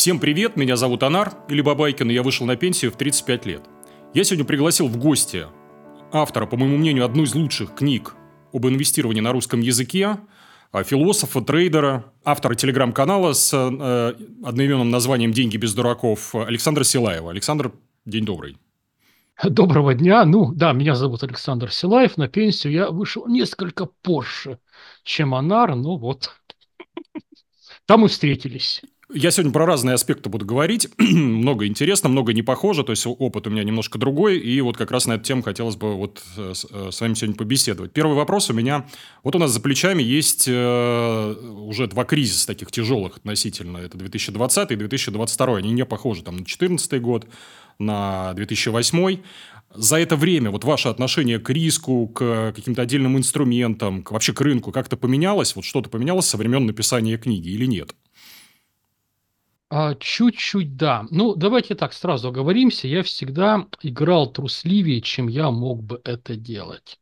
Всем привет, меня зовут Анар, или Бабайкин, и я вышел на пенсию в 35 лет. Я сегодня пригласил в гости автора, по моему мнению, одной из лучших книг об инвестировании на русском языке, а, философа, трейдера, автора телеграм-канала с э, одноименным названием «Деньги без дураков» Александра Силаева. Александр, день добрый. Доброго дня. Ну, да, меня зовут Александр Силаев. На пенсию я вышел несколько позже, чем Анар. Ну вот, там и встретились. Я сегодня про разные аспекты буду говорить. много интересно, много не похоже. То есть, опыт у меня немножко другой. И вот как раз на эту тему хотелось бы вот э, э, с вами сегодня побеседовать. Первый вопрос у меня. Вот у нас за плечами есть э, уже два кризиса таких тяжелых относительно. Это 2020 и 2022. Они не похожи там на 2014 год, на 2008. За это время вот ваше отношение к риску, к каким-то отдельным инструментам, к, вообще к рынку как-то поменялось? Вот что-то поменялось со времен написания книги или нет? А, чуть-чуть да. Ну, давайте так сразу оговоримся. Я всегда играл трусливее, чем я мог бы это делать.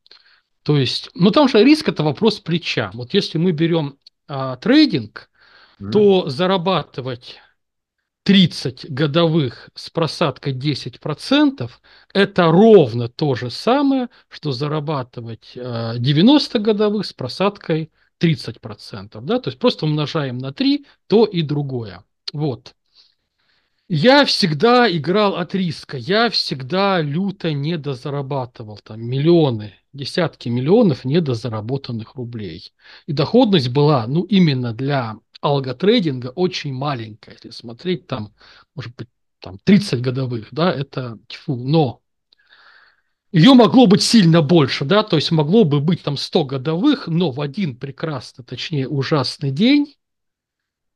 То есть, ну там же риск это вопрос плеча. Вот если мы берем а, трейдинг, mm. то зарабатывать 30 годовых с просадкой 10% это ровно то же самое, что зарабатывать 90 годовых с просадкой 30%. Да? То есть просто умножаем на 3 то и другое. Вот. Я всегда играл от риска, я всегда люто недозарабатывал там миллионы, десятки миллионов недозаработанных рублей. И доходность была, ну, именно для алготрейдинга очень маленькая. Если смотреть там, может быть, там 30 годовых, да, это тьфу, но ее могло быть сильно больше, да, то есть могло бы быть там 100 годовых, но в один прекрасный, точнее ужасный день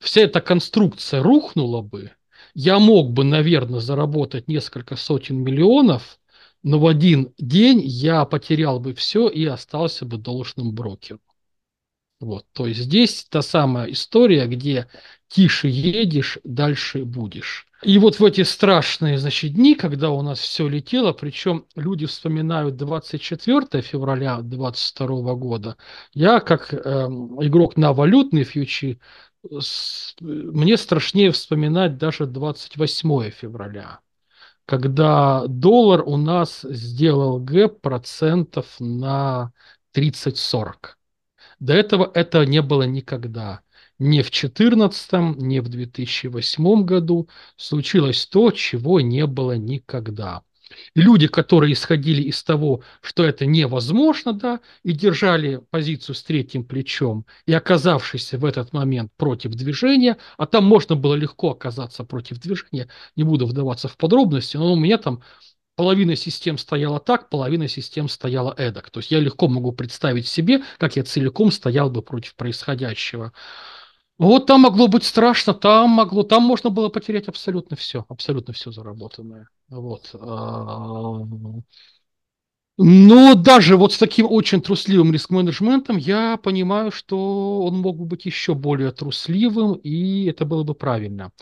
вся эта конструкция рухнула бы, я мог бы, наверное, заработать несколько сотен миллионов, но в один день я потерял бы все и остался бы должным брокером. Вот, то есть здесь та самая история, где тише едешь, дальше будешь. И вот в эти страшные, значит, дни, когда у нас все летело, причем люди вспоминают 24 февраля 2022 года, я как э, игрок на валютные фьючи мне страшнее вспоминать даже 28 февраля, когда доллар у нас сделал гэп процентов на 30-40. До этого это не было никогда. Ни в 2014, ни в 2008 году случилось то, чего не было никогда люди, которые исходили из того, что это невозможно, да, и держали позицию с третьим плечом, и оказавшись в этот момент против движения, а там можно было легко оказаться против движения, не буду вдаваться в подробности, но у меня там половина систем стояла так, половина систем стояла эдак. То есть я легко могу представить себе, как я целиком стоял бы против происходящего. Вот там могло быть страшно, там могло, там можно было потерять абсолютно все, абсолютно все заработанное. Вот. А, но даже вот с таким очень трусливым риск-менеджментом я понимаю, что он мог бы быть еще более трусливым, и это было бы правильно.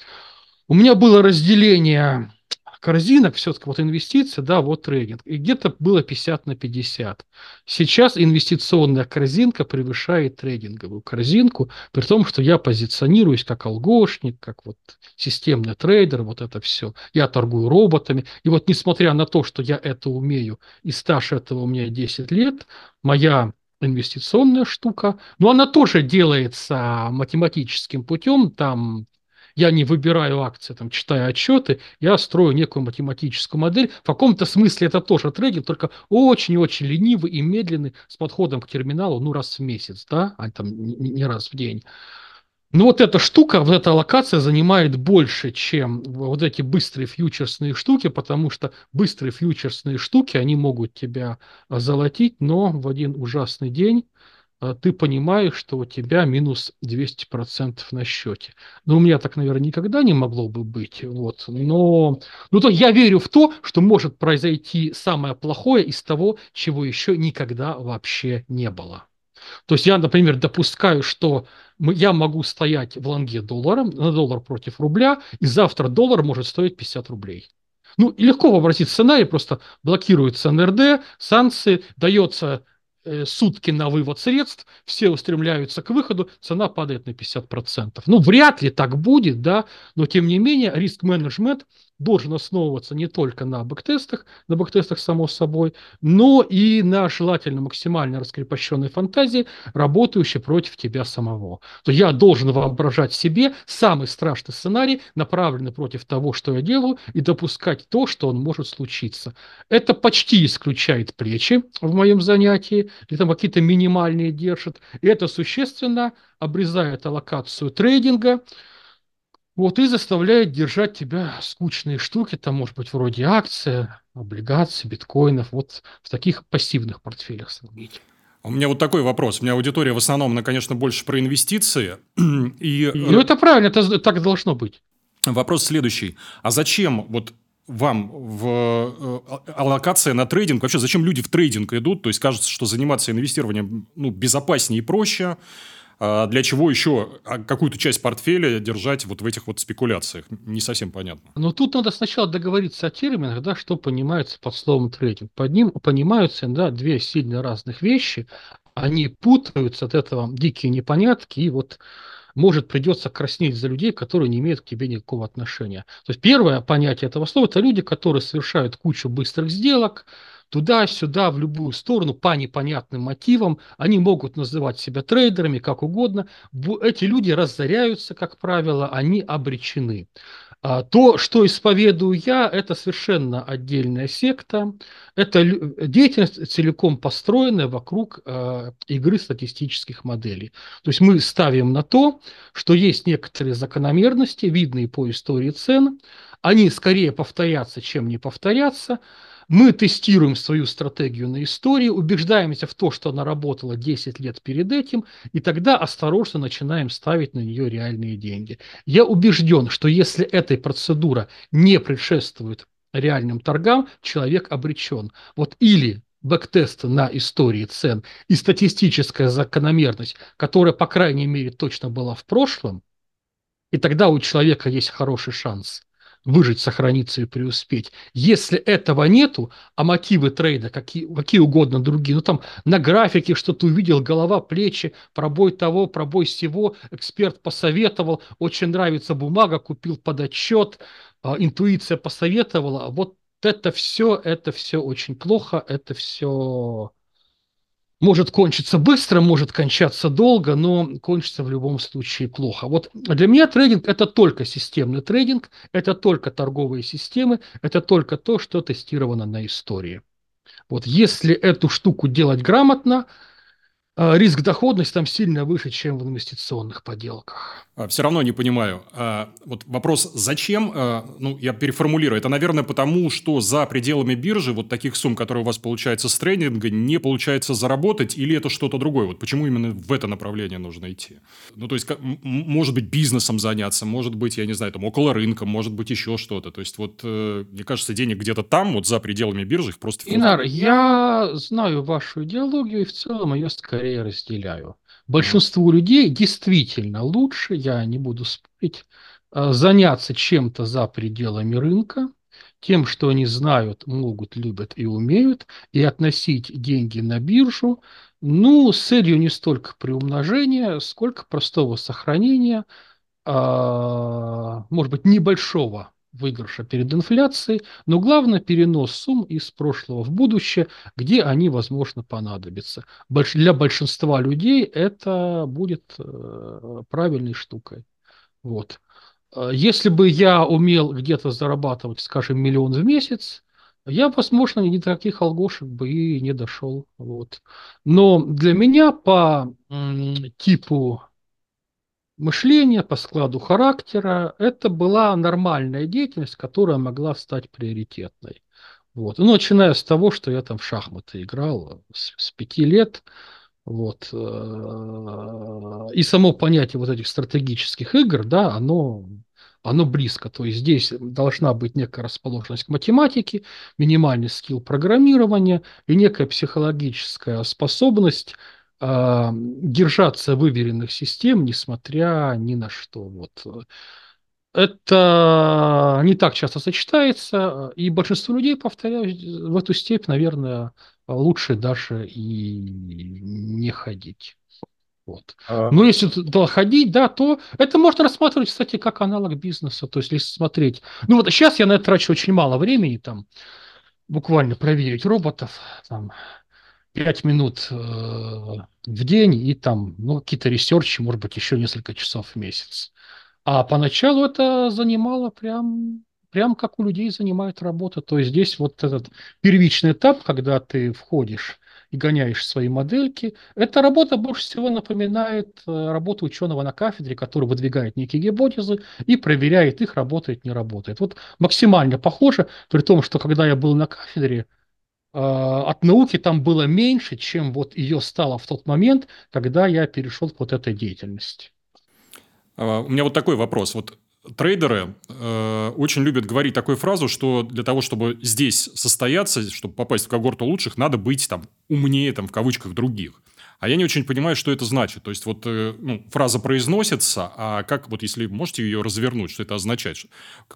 У меня было разделение корзинок, все-таки вот инвестиции, да, вот трейдинг. И где-то было 50 на 50. Сейчас инвестиционная корзинка превышает трейдинговую корзинку, при том, что я позиционируюсь как алгошник, как вот системный трейдер, вот это все. Я торгую роботами. И вот несмотря на то, что я это умею, и стаж этого у меня 10 лет, моя инвестиционная штука, но она тоже делается математическим путем, там я не выбираю акции, там, читая отчеты, я строю некую математическую модель. В каком-то смысле это тоже трейдинг, только очень-очень ленивый и медленный с подходом к терминалу, ну, раз в месяц, да, а там не раз в день. Но вот эта штука, вот эта локация занимает больше, чем вот эти быстрые фьючерсные штуки, потому что быстрые фьючерсные штуки, они могут тебя золотить, но в один ужасный день а ты понимаешь, что у тебя минус 200% на счете. Ну, у меня так, наверное, никогда не могло бы быть. Вот. Но ну, то я верю в то, что может произойти самое плохое из того, чего еще никогда вообще не было. То есть я, например, допускаю, что я могу стоять в лонге доллара, на доллар против рубля, и завтра доллар может стоить 50 рублей. Ну, легко вообразить сценарий, просто блокируется НРД, санкции, дается сутки на вывод средств, все устремляются к выходу, цена падает на 50%. Ну, вряд ли так будет, да, но тем не менее риск-менеджмент должен основываться не только на бэктестах, на бэктестах само собой, но и на желательно максимально раскрепощенной фантазии, работающей против тебя самого. То я должен воображать себе самый страшный сценарий, направленный против того, что я делаю, и допускать то, что он может случиться. Это почти исключает плечи в моем занятии, или там какие-то минимальные держит, и это существенно обрезает аллокацию трейдинга, вот и заставляет держать тебя скучные штуки, там, может быть, вроде акции, облигаций, биткоинов, вот в таких пассивных портфелях сравнить. У меня вот такой вопрос. У меня аудитория в основном, она, конечно, больше про инвестиции. И... Ну, это правильно, это так должно быть. Вопрос следующий. А зачем вот вам в э, аллокация на трейдинг, вообще зачем люди в трейдинг идут? То есть, кажется, что заниматься инвестированием ну, безопаснее и проще, а для чего еще а какую-то часть портфеля держать вот в этих вот спекуляциях? Не совсем понятно. Но тут надо сначала договориться о терминах, да, что понимается под словом трейдинг. Под ним понимаются да, две сильно разных вещи. Они путаются от этого дикие непонятки, и вот может придется краснеть за людей, которые не имеют к тебе никакого отношения. То есть первое понятие этого слова – это люди, которые совершают кучу быстрых сделок, туда-сюда, в любую сторону, по непонятным мотивам. Они могут называть себя трейдерами, как угодно. Эти люди разоряются, как правило, они обречены. А то, что исповедую я, это совершенно отдельная секта. Это деятельность целиком построенная вокруг э, игры статистических моделей. То есть мы ставим на то, что есть некоторые закономерности, видные по истории цен. Они скорее повторятся, чем не повторятся. Мы тестируем свою стратегию на истории, убеждаемся в то, что она работала 10 лет перед этим, и тогда осторожно начинаем ставить на нее реальные деньги. Я убежден, что если эта процедура не предшествует реальным торгам, человек обречен. Вот или бэктесты на истории цен и статистическая закономерность, которая, по крайней мере, точно была в прошлом, и тогда у человека есть хороший шанс выжить, сохраниться и преуспеть. Если этого нету, а мотивы трейда какие, какие угодно другие, ну там на графике что-то увидел, голова, плечи, пробой того, пробой всего, эксперт посоветовал, очень нравится бумага, купил под отчет, а, интуиция посоветовала, вот это все, это все очень плохо, это все может кончиться быстро, может кончаться долго, но кончится в любом случае плохо. Вот для меня трейдинг – это только системный трейдинг, это только торговые системы, это только то, что тестировано на истории. Вот если эту штуку делать грамотно – риск доходности там сильно выше, чем в инвестиционных поделках. А, Все равно не понимаю. А, вот вопрос, зачем? Ну, я переформулирую. Это, наверное, потому, что за пределами биржи вот таких сумм, которые у вас получается с трейдинга, не получается заработать, или это что-то другое? Вот почему именно в это направление нужно идти? Ну, то есть, может быть, бизнесом заняться, может быть, я не знаю, там, около рынка, может быть, еще что-то. То есть, вот, э, мне кажется, денег где-то там, вот за пределами биржи, их просто... Инар, я знаю вашу идеологию, и в целом ее скорее скорее разделяю. Большинству людей действительно лучше, я не буду спорить, э, заняться чем-то за пределами рынка, тем, что они знают, могут, любят и умеют, и относить деньги на биржу, ну, с целью не столько приумножения, сколько простого сохранения, а, может быть, небольшого выигрыша перед инфляцией, но главное перенос сумм из прошлого в будущее, где они, возможно, понадобятся. Для большинства людей это будет э, правильной штукой. Вот. Э, если бы я умел где-то зарабатывать, скажем, миллион в месяц, я, возможно, ни до таких алгошек бы и не дошел. Вот. Но для меня по типу мышления, по складу характера. Это была нормальная деятельность, которая могла стать приоритетной. Вот. Ну, начиная с того, что я там в шахматы играл с, с пяти лет. Вот. Э, и само понятие вот этих стратегических игр, да, оно, оно близко. То есть здесь должна быть некая расположенность к математике, минимальный скилл программирования и некая психологическая способность а, держаться выверенных систем, несмотря ни на что. Вот. Это не так часто сочетается, и большинство людей, повторяю, в эту степь, наверное, лучше даже и не ходить. Вот. А... Но если туда ходить, да, то это можно рассматривать, кстати, как аналог бизнеса. То есть, если смотреть... Ну вот сейчас я на это трачу очень мало времени, там, буквально проверить роботов, там, 5 минут э, в день и там, ну, какие-то ресерчи, может быть, еще несколько часов в месяц. А поначалу это занимало прям, прям как у людей занимает работа. То есть здесь вот этот первичный этап, когда ты входишь и гоняешь свои модельки. Эта работа больше всего напоминает э, работу ученого на кафедре, который выдвигает некие гипотезы и проверяет их, работает, не работает. Вот максимально похоже, при том, что когда я был на кафедре, от науки там было меньше, чем вот ее стало в тот момент, когда я перешел к вот этой деятельности. А, у меня вот такой вопрос. Вот трейдеры э, очень любят говорить такую фразу, что для того, чтобы здесь состояться, чтобы попасть в когорту лучших, надо быть там умнее, там, в кавычках, других. А я не очень понимаю, что это значит. То есть, вот э, ну, фраза произносится, а как, вот если можете ее развернуть, что это означает?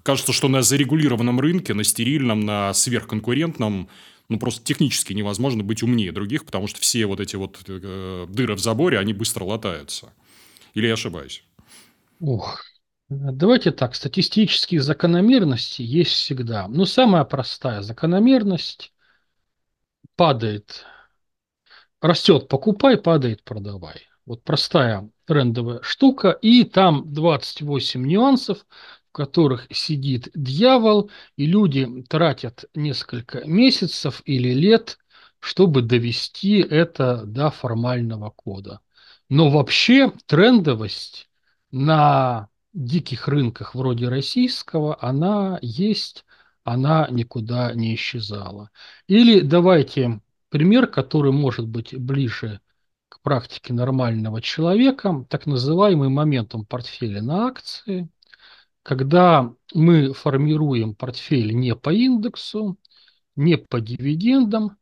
Кажется, что на зарегулированном рынке, на стерильном, на сверхконкурентном, ну, просто технически невозможно быть умнее других, потому что все вот эти вот э, дыры в заборе, они быстро латаются. Или я ошибаюсь? Ух, Давайте так, статистические закономерности есть всегда. Но самая простая закономерность падает, растет покупай, падает продавай. Вот простая трендовая штука, и там 28 нюансов, которых сидит дьявол, и люди тратят несколько месяцев или лет, чтобы довести это до формального кода. Но вообще трендовость на диких рынках вроде российского она есть, она никуда не исчезала. Или давайте пример, который может быть ближе к практике нормального человека, так называемый моментом портфеля на акции, когда мы формируем портфель не по индексу, не по дивидендам,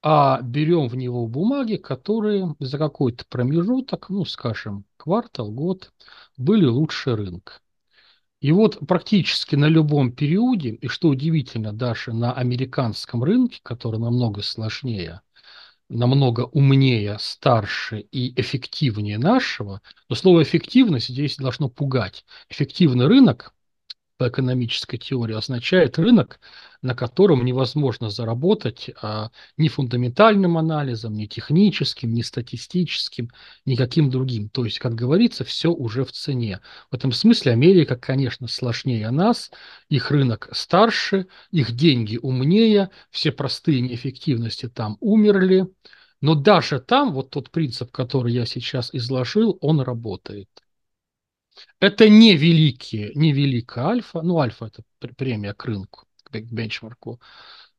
а берем в него бумаги, которые за какой-то промежуток, ну, скажем, квартал, год, были лучше рынка. И вот практически на любом периоде, и что удивительно, даже на американском рынке, который намного сложнее, намного умнее, старше и эффективнее нашего, но слово «эффективность» здесь должно пугать. Эффективный рынок по экономической теории означает рынок, на котором невозможно заработать а, ни фундаментальным анализом, ни техническим, ни статистическим, никаким другим. То есть, как говорится, все уже в цене. В этом смысле Америка, конечно, сложнее нас, их рынок старше, их деньги умнее, все простые неэффективности там умерли. Но даже там вот тот принцип, который я сейчас изложил, он работает. Это не великие, не великая альфа, ну альфа это премия к рынку, к бенчмарку,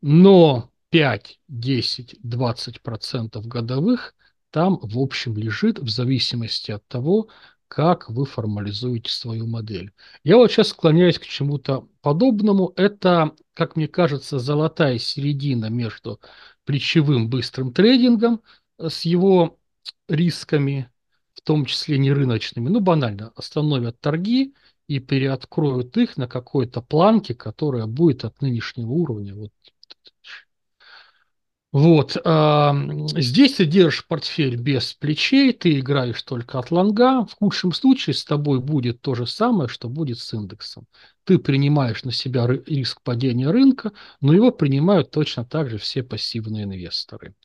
но 5, 10, 20 процентов годовых там в общем лежит в зависимости от того, как вы формализуете свою модель. Я вот сейчас склоняюсь к чему-то подобному. Это, как мне кажется, золотая середина между плечевым быстрым трейдингом с его рисками в том числе не рыночными, ну банально, остановят торги и переоткроют их на какой-то планке, которая будет от нынешнего уровня. Вот. Вот. А, здесь ты держишь портфель без плечей, ты играешь только от лонга. В худшем случае с тобой будет то же самое, что будет с индексом. Ты принимаешь на себя риск падения рынка, но его принимают точно так же все пассивные инвесторы.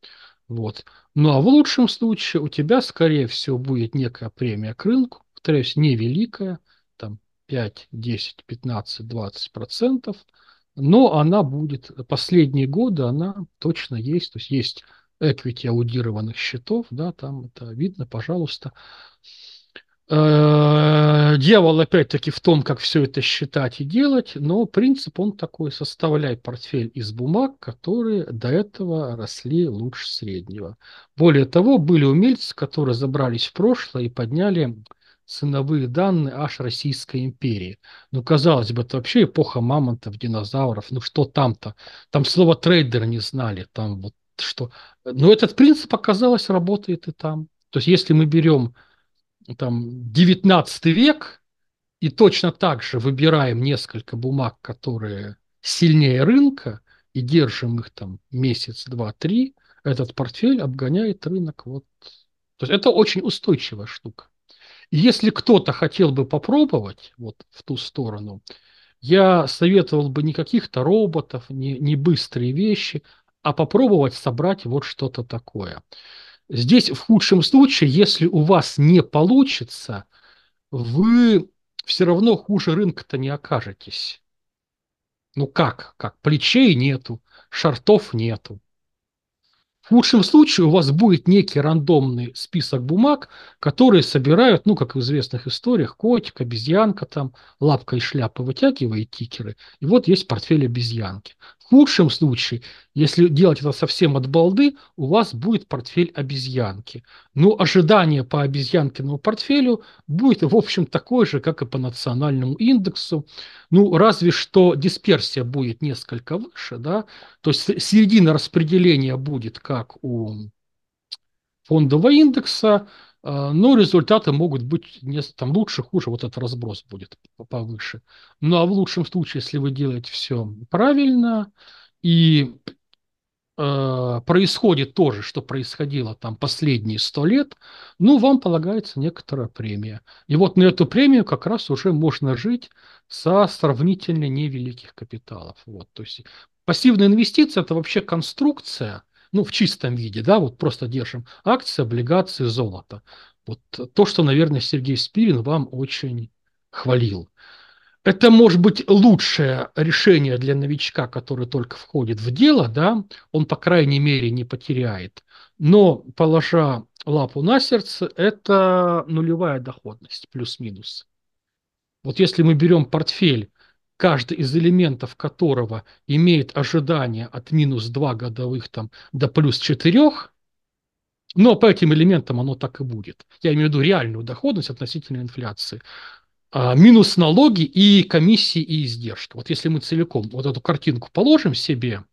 Вот. Ну а в лучшем случае у тебя, скорее всего, будет некая премия к рынку, повторяюсь, невеликая, там 5, 10, 15, 20 процентов, но она будет, последние годы она точно есть, то есть есть equity аудированных счетов, да, там это видно, пожалуйста. Э, дьявол опять-таки в том, как все это считать и делать, но принцип он такой, составляй портфель из бумаг, которые до этого росли лучше среднего. Более того, были умельцы, которые забрались в прошлое и подняли ценовые данные аж Российской империи. Ну, казалось бы, это вообще эпоха мамонтов, динозавров, ну что там-то? Там слово трейдер не знали, там вот что. Но этот принцип, оказалось, работает и там. То есть, если мы берем там 19 век, и точно так же выбираем несколько бумаг, которые сильнее рынка, и держим их там месяц, два, три, этот портфель обгоняет рынок. Вот. То есть это очень устойчивая штука. И если кто-то хотел бы попробовать вот в ту сторону, я советовал бы не каких-то роботов, не, не быстрые вещи, а попробовать собрать вот что-то такое. Здесь в худшем случае, если у вас не получится, вы все равно хуже рынка-то не окажетесь. Ну как? Как? Плечей нету, шартов нету. В худшем случае у вас будет некий рандомный список бумаг, которые собирают, ну, как в известных историях, котик, обезьянка, там, лапка и шляпа вытягивает тикеры, и вот есть портфель обезьянки. Худшем случае, если делать это совсем от балды, у вас будет портфель обезьянки. Но ожидание по обезьянкиному портфелю будет, в общем, такое же, как и по национальному индексу. Ну, разве что дисперсия будет несколько выше, да, то есть середина распределения будет как у фондового индекса, а, но результаты могут быть не, там лучше, хуже, вот этот разброс будет повыше. Ну а в лучшем случае, если вы делаете все правильно и э, происходит то же, что происходило там последние сто лет, ну, вам полагается некоторая премия. И вот на эту премию как раз уже можно жить со сравнительно невеликих капиталов. Вот, то есть Пассивная инвестиция – это вообще конструкция, ну, в чистом виде, да, вот просто держим акции, облигации, золото. Вот то, что, наверное, Сергей Спирин вам очень хвалил. Это может быть лучшее решение для новичка, который только входит в дело, да, он, по крайней мере, не потеряет. Но, положа лапу на сердце, это нулевая доходность, плюс-минус. Вот если мы берем портфель каждый из элементов которого имеет ожидание от минус 2 годовых там, до плюс 4, но по этим элементам оно так и будет. Я имею в виду реальную доходность относительно инфляции. А, минус налоги и комиссии и издержки. Вот если мы целиком вот эту картинку положим себе,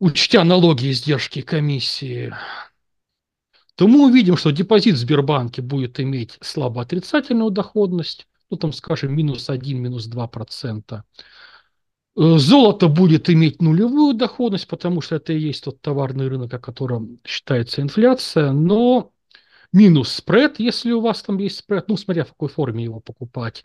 учтя налоги, издержки, комиссии, то мы увидим, что депозит в Сбербанке будет иметь слабо отрицательную доходность, ну там, скажем, минус 1, минус 2 процента. Э, золото будет иметь нулевую доходность, потому что это и есть тот товарный рынок, о котором считается инфляция, но минус спред, если у вас там есть спред, ну, смотря в какой форме его покупать.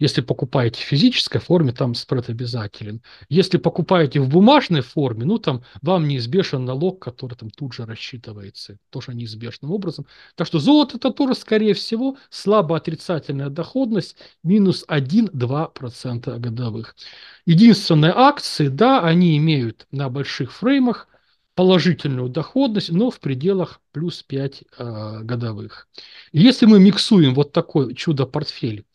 Если покупаете в физической форме, там спред обязателен. Если покупаете в бумажной форме, ну там вам неизбежен налог, который там тут же рассчитывается, тоже неизбежным образом. Так что золото это тоже, скорее всего, слабо отрицательная доходность, минус 1-2% годовых. Единственные акции, да, они имеют на больших фреймах положительную доходность, но в пределах плюс 5 э, годовых. Если мы миксуем вот такой чудо-портфель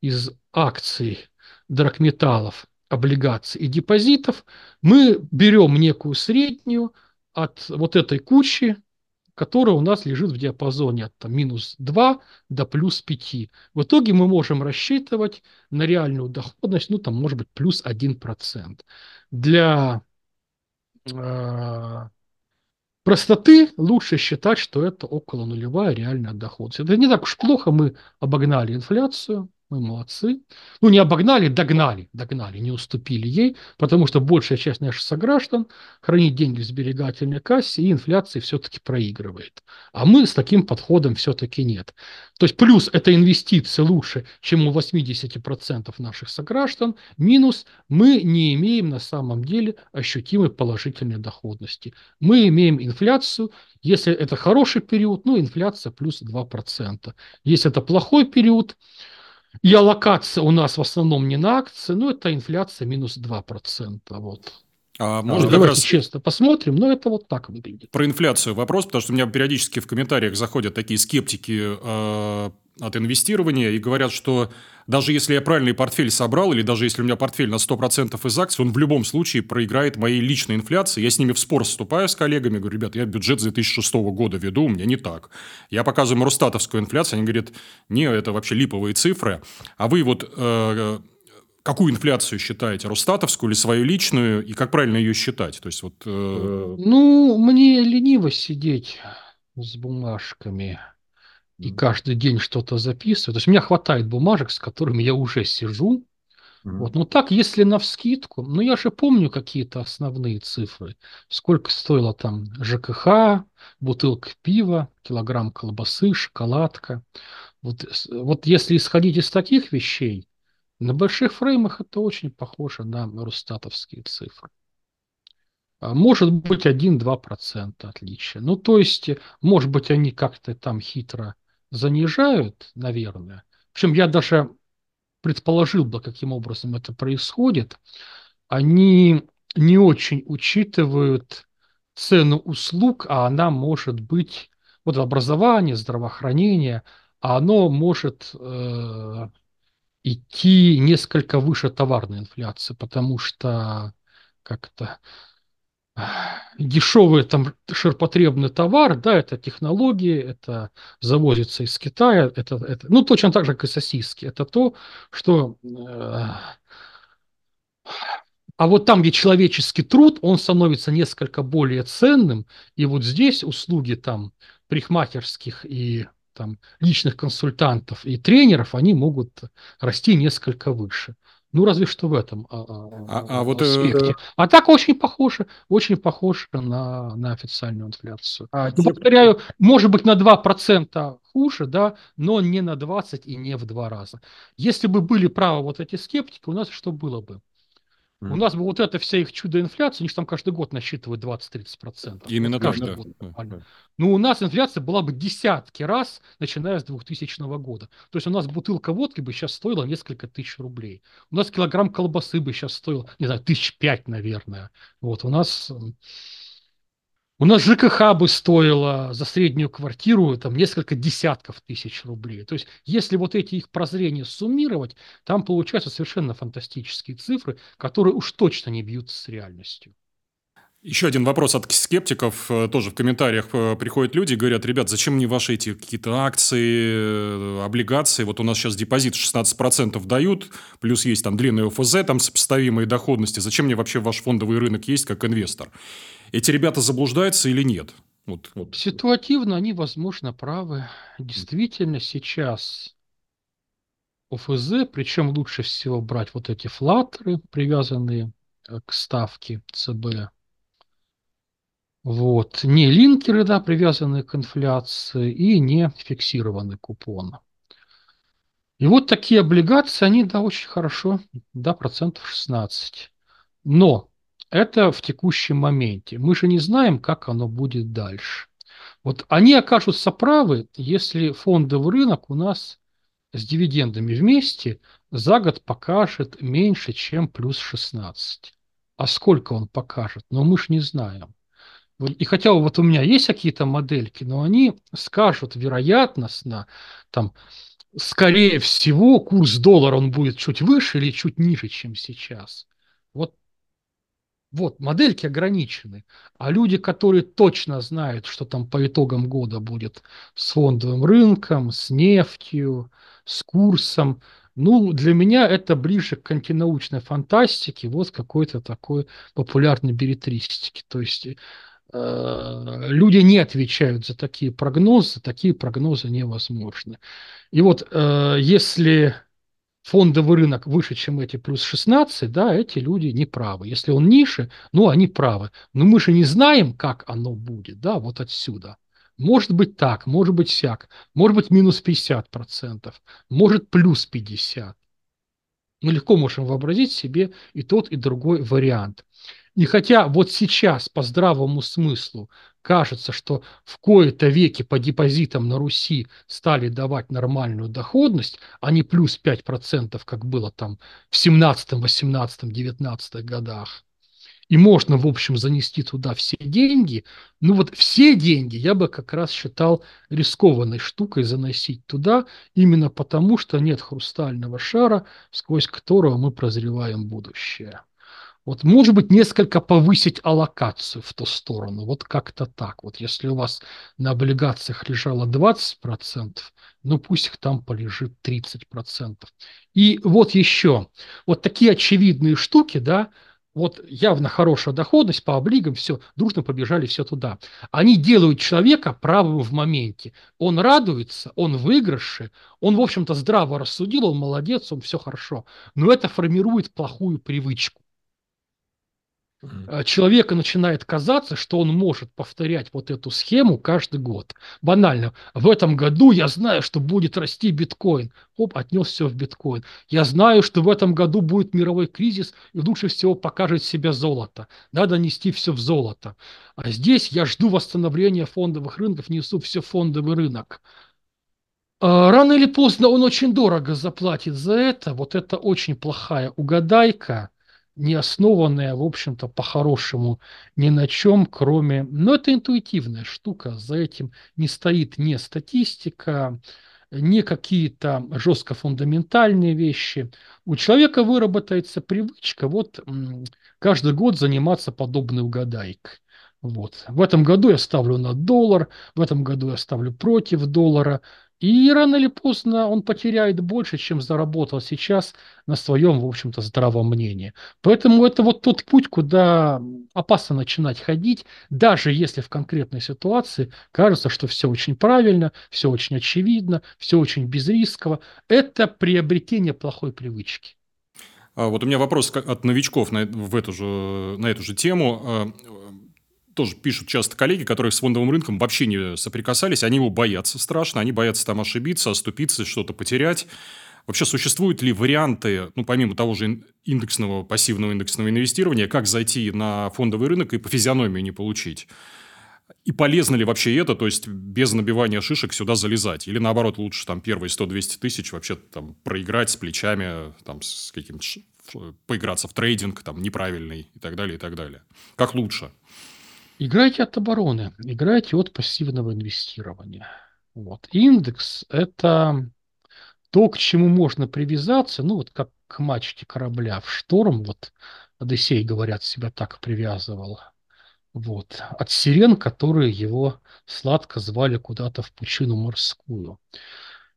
из акций, драгметаллов, облигаций и депозитов, мы берем некую среднюю от вот этой кучи, которая у нас лежит в диапазоне от там, минус 2 до плюс 5. В итоге мы можем рассчитывать на реальную доходность, ну там может быть плюс 1%. Для э, простоты лучше считать, что это около нулевая реальная доходность. Это не так уж плохо, мы обогнали инфляцию, мы молодцы. Ну, не обогнали, догнали, догнали, не уступили ей, потому что большая часть наших сограждан хранит деньги в сберегательной кассе, и инфляция все-таки проигрывает. А мы с таким подходом все-таки нет. То есть плюс это инвестиции лучше, чем у 80% наших сограждан, минус мы не имеем на самом деле ощутимой положительной доходности. Мы имеем инфляцию, если это хороший период, ну, инфляция плюс 2%. Если это плохой период, и аллокация у нас в основном не на акции, но это инфляция минус 2%. Вот. А может, Давайте раз... честно посмотрим, но это вот так выглядит. Про инфляцию вопрос, потому что у меня периодически в комментариях заходят такие скептики э, от инвестирования и говорят, что даже если я правильный портфель собрал, или даже если у меня портфель на 100% из акций, он в любом случае проиграет моей личной инфляции. Я с ними в спор вступаю с коллегами, говорю, ребят, я бюджет 2006 года веду, у меня не так. Я показываю им Росстатовскую инфляцию, они говорят, не, это вообще липовые цифры. А вы вот э, какую инфляцию считаете, Росстатовскую или свою личную, и как правильно ее считать? То есть, вот, э... Ну, мне лениво сидеть с бумажками и каждый день что-то записываю. То есть у меня хватает бумажек, с которыми я уже сижу, Mm-hmm. Вот. Ну так, если на вскидку, ну я же помню какие-то основные цифры. Сколько стоило там ЖКХ, бутылка пива, килограмм колбасы, шоколадка. Вот, вот если исходить из таких вещей, на больших фреймах это очень похоже на рустатовские цифры. А может быть 1-2% отличия. Ну, то есть, может быть, они как-то там хитро занижают, наверное. В общем, я даже предположил бы, каким образом это происходит. Они не очень учитывают цену услуг, а она может быть, вот образование, здравоохранение, а оно может э, идти несколько выше товарной инфляции, потому что как-то дешевый там ширпотребный товар, да, это технологии, это завозится из Китая, это, это ну, точно так же, как и сосиски. Это то, что... Э, а вот там, где человеческий труд, он становится несколько более ценным, и вот здесь услуги там парикмахерских и там, личных консультантов и тренеров, они могут расти несколько выше. Ну, разве что в этом а, а, а, а вот, аспекте. Э... А так очень похоже, очень похоже на, на официальную инфляцию. А, ну, повторяю, может быть, на 2% хуже, да, но не на 20 и не в два раза. Если бы были правы вот эти скептики, у нас что было бы? У нас бы вот эта вся их чудо-инфляция, у них там каждый год насчитывают 20-30%. Именно вот так, да. да. Ну, у нас инфляция была бы десятки раз, начиная с 2000 года. То есть у нас бутылка водки бы сейчас стоила несколько тысяч рублей. У нас килограмм колбасы бы сейчас стоил, не знаю, тысяч пять, наверное. Вот, у нас у нас ЖКХ бы стоило за среднюю квартиру там несколько десятков тысяч рублей. То есть, если вот эти их прозрения суммировать, там получаются совершенно фантастические цифры, которые уж точно не бьются с реальностью. Еще один вопрос от скептиков. Э, тоже в комментариях э, приходят люди и говорят, ребят, зачем мне ваши эти какие-то акции, э, облигации? Вот у нас сейчас депозит 16% дают, плюс есть там длинные ОФЗ, там сопоставимые доходности. Зачем мне вообще ваш фондовый рынок есть как инвестор? Эти ребята заблуждаются или нет? Вот, вот. Ситуативно они, возможно, правы. Действительно, сейчас ОФЗ, причем лучше всего брать вот эти флаттеры, привязанные к ставке ЦБ, вот. Не линкеры, да, привязанные к инфляции, и не фиксированный купон. И вот такие облигации, они, да, очень хорошо, да, процентов 16. Но это в текущем моменте. Мы же не знаем, как оно будет дальше. Вот они окажутся правы, если фондовый рынок у нас с дивидендами вместе за год покажет меньше, чем плюс 16. А сколько он покажет? Но мы же не знаем. И хотя вот у меня есть какие-то модельки, но они скажут вероятностно, там, скорее всего, курс доллара он будет чуть выше или чуть ниже, чем сейчас. Вот, вот модельки ограничены. А люди, которые точно знают, что там по итогам года будет с фондовым рынком, с нефтью, с курсом, ну, для меня это ближе к антинаучной фантастике, вот какой-то такой популярной билетристики. То есть Э, люди не отвечают за такие прогнозы, такие прогнозы невозможны. И вот э, если фондовый рынок выше, чем эти плюс 16, да, эти люди не правы. Если он ниже, ну, они правы. Но мы же не знаем, как оно будет, да, вот отсюда. Может быть так, может быть сяк, может быть минус 50%, может плюс 50%. Мы легко можем вообразить себе и тот, и другой вариант. И хотя вот сейчас по здравому смыслу кажется, что в кои-то веки по депозитам на Руси стали давать нормальную доходность, а не плюс 5%, как было там в 17, 18, 19 годах, и можно, в общем, занести туда все деньги, ну вот все деньги я бы как раз считал рискованной штукой заносить туда, именно потому, что нет хрустального шара, сквозь которого мы прозреваем будущее. Вот, может быть, несколько повысить аллокацию в ту сторону. Вот как-то так. Вот если у вас на облигациях лежало 20%, ну пусть их там полежит 30%. И вот еще. Вот такие очевидные штуки, да, вот явно хорошая доходность по облигам, все, дружно побежали все туда. Они делают человека правым в моменте. Он радуется, он выигрыше, он, в общем-то, здраво рассудил, он молодец, он все хорошо. Но это формирует плохую привычку. Э, человека начинает казаться, что он может повторять вот эту схему каждый год. Банально. В этом году я знаю, что будет расти биткоин. Оп, отнес все в биткоин. Я знаю, что в этом году будет мировой кризис, и лучше всего покажет себя золото. Надо нести все в золото. А здесь я жду восстановления фондовых рынков, несу все фондовый рынок. Э, рано или поздно он очень дорого заплатит за это. Вот это очень плохая угадайка не основанная, в общем-то, по-хорошему ни на чем, кроме... Но это интуитивная штука, за этим не стоит ни статистика, не какие-то жестко фундаментальные вещи. У человека выработается привычка вот каждый год заниматься подобной угадайкой. Вот. В этом году я ставлю на доллар, в этом году я ставлю против доллара, и рано или поздно он потеряет больше, чем заработал сейчас на своем, в общем-то, здравом мнении. Поэтому это вот тот путь, куда опасно начинать ходить, даже если в конкретной ситуации кажется, что все очень правильно, все очень очевидно, все очень безрисково. Это приобретение плохой привычки. А вот у меня вопрос от новичков на, в эту же, на эту же тему. Тоже пишут часто коллеги, которые с фондовым рынком вообще не соприкасались, они его боятся страшно, они боятся там ошибиться, оступиться, что-то потерять. Вообще существуют ли варианты, ну, помимо того же индексного, пассивного индексного инвестирования, как зайти на фондовый рынок и по физиономии не получить? И полезно ли вообще это, то есть без набивания шишек сюда залезать? Или наоборот, лучше там первые 100-200 тысяч вообще там проиграть с плечами, там с каким-то поиграться в трейдинг там неправильный и так далее, и так далее. Как лучше? Играйте от обороны, играйте от пассивного инвестирования. Вот. Индекс – это то, к чему можно привязаться, ну, вот как к мачте корабля в шторм, вот Одиссей, говорят, себя так привязывал. Вот. От сирен, которые его сладко звали куда-то в пучину морскую.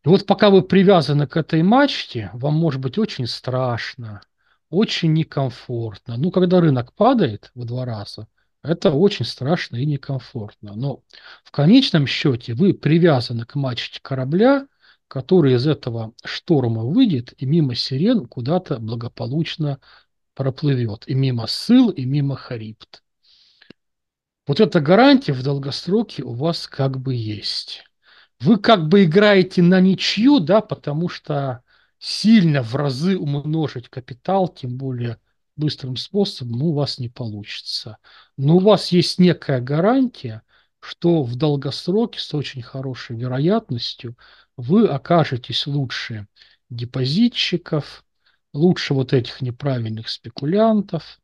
И вот пока вы привязаны к этой мачте, вам может быть очень страшно, очень некомфортно. Ну, когда рынок падает в два раза, это очень страшно и некомфортно. Но в конечном счете вы привязаны к мачте корабля, который из этого шторма выйдет и мимо сирен куда-то благополучно проплывет. И мимо сыл, и мимо харибт. Вот эта гарантия в долгосроке у вас как бы есть. Вы как бы играете на ничью, да, потому что сильно в разы умножить капитал, тем более быстрым способом у вас не получится. Но у вас есть некая гарантия, что в долгосроке с очень хорошей вероятностью вы окажетесь лучше депозитчиков, лучше вот этих неправильных спекулянтов.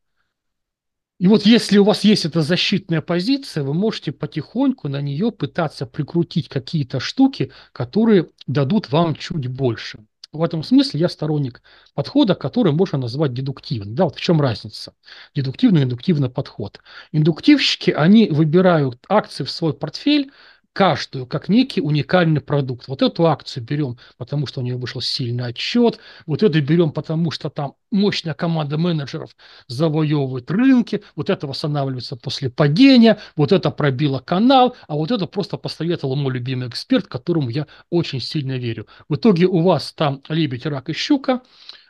И вот если у вас есть эта защитная позиция, вы можете потихоньку на нее пытаться прикрутить какие-то штуки, которые дадут вам чуть больше. В этом смысле я сторонник подхода, который можно назвать дедуктивным. Да, вот в чем разница? Дедуктивный и индуктивный подход. Индуктивщики, они выбирают акции в свой портфель, каждую как некий уникальный продукт. Вот эту акцию берем, потому что у нее вышел сильный отчет, вот эту берем, потому что там мощная команда менеджеров завоевывает рынки, вот это восстанавливается после падения, вот это пробило канал, а вот это просто посоветовал мой любимый эксперт, которому я очень сильно верю. В итоге у вас там лебедь, рак и щука,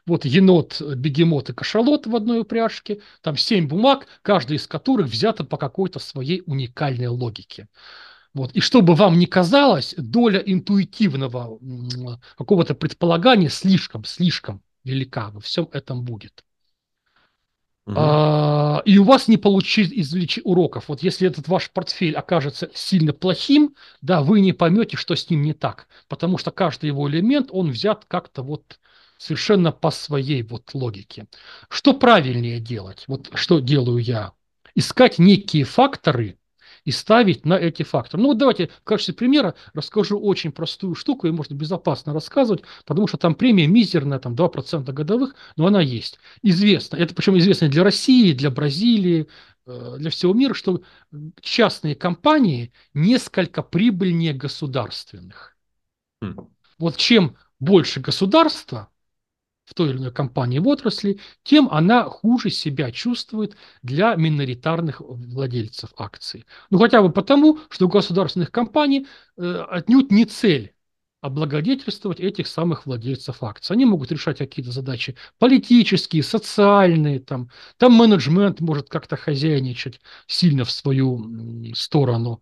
вот енот, бегемот и кашалот в одной упряжке, там семь бумаг, каждая из которых взята по какой-то своей уникальной логике. Вот. И чтобы вам не казалось, доля интуитивного какого-то предполагания слишком, слишком велика во всем этом будет. Угу. А, и у вас не получить извлечь уроков. Вот если этот ваш портфель окажется сильно плохим, да, вы не поймете, что с ним не так. Потому что каждый его элемент, он взят как-то вот совершенно по своей вот логике. Что правильнее делать? Вот что делаю я? Искать некие факторы, и ставить на эти факторы. Ну вот давайте в качестве примера расскажу очень простую штуку, и можно безопасно рассказывать, потому что там премия мизерная, там 2% годовых, но она есть. Известно, это причем известно для России, для Бразилии, э, для всего мира, что частные компании несколько прибыльнее государственных. Mm. Вот чем больше государства, в той или иной компании в отрасли, тем она хуже себя чувствует для миноритарных владельцев акций. Ну, хотя бы потому, что у государственных компаний э, отнюдь не цель облагодетельствовать этих самых владельцев акций. Они могут решать какие-то задачи политические, социальные, там, там менеджмент может как-то хозяйничать сильно в свою сторону.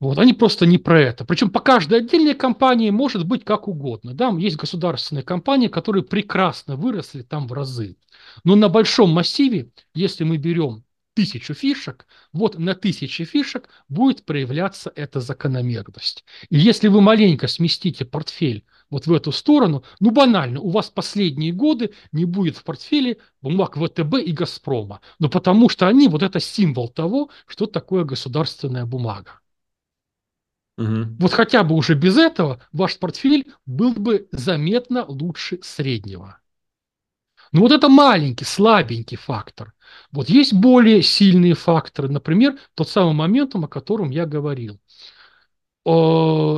Вот, они просто не про это. Причем по каждой отдельной компании может быть как угодно. Да? Есть государственные компании, которые прекрасно выросли там в разы. Но на большом массиве, если мы берем тысячу фишек, вот на тысяче фишек будет проявляться эта закономерность. И если вы маленько сместите портфель вот в эту сторону, ну банально, у вас последние годы не будет в портфеле бумаг ВТБ и Газпрома. Но потому что они, вот это символ того, что такое государственная бумага. Угу. Вот хотя бы уже без этого ваш портфель был бы заметно лучше среднего. Но вот это маленький, слабенький фактор. Вот есть более сильные факторы, например, тот самый моментум, о котором я говорил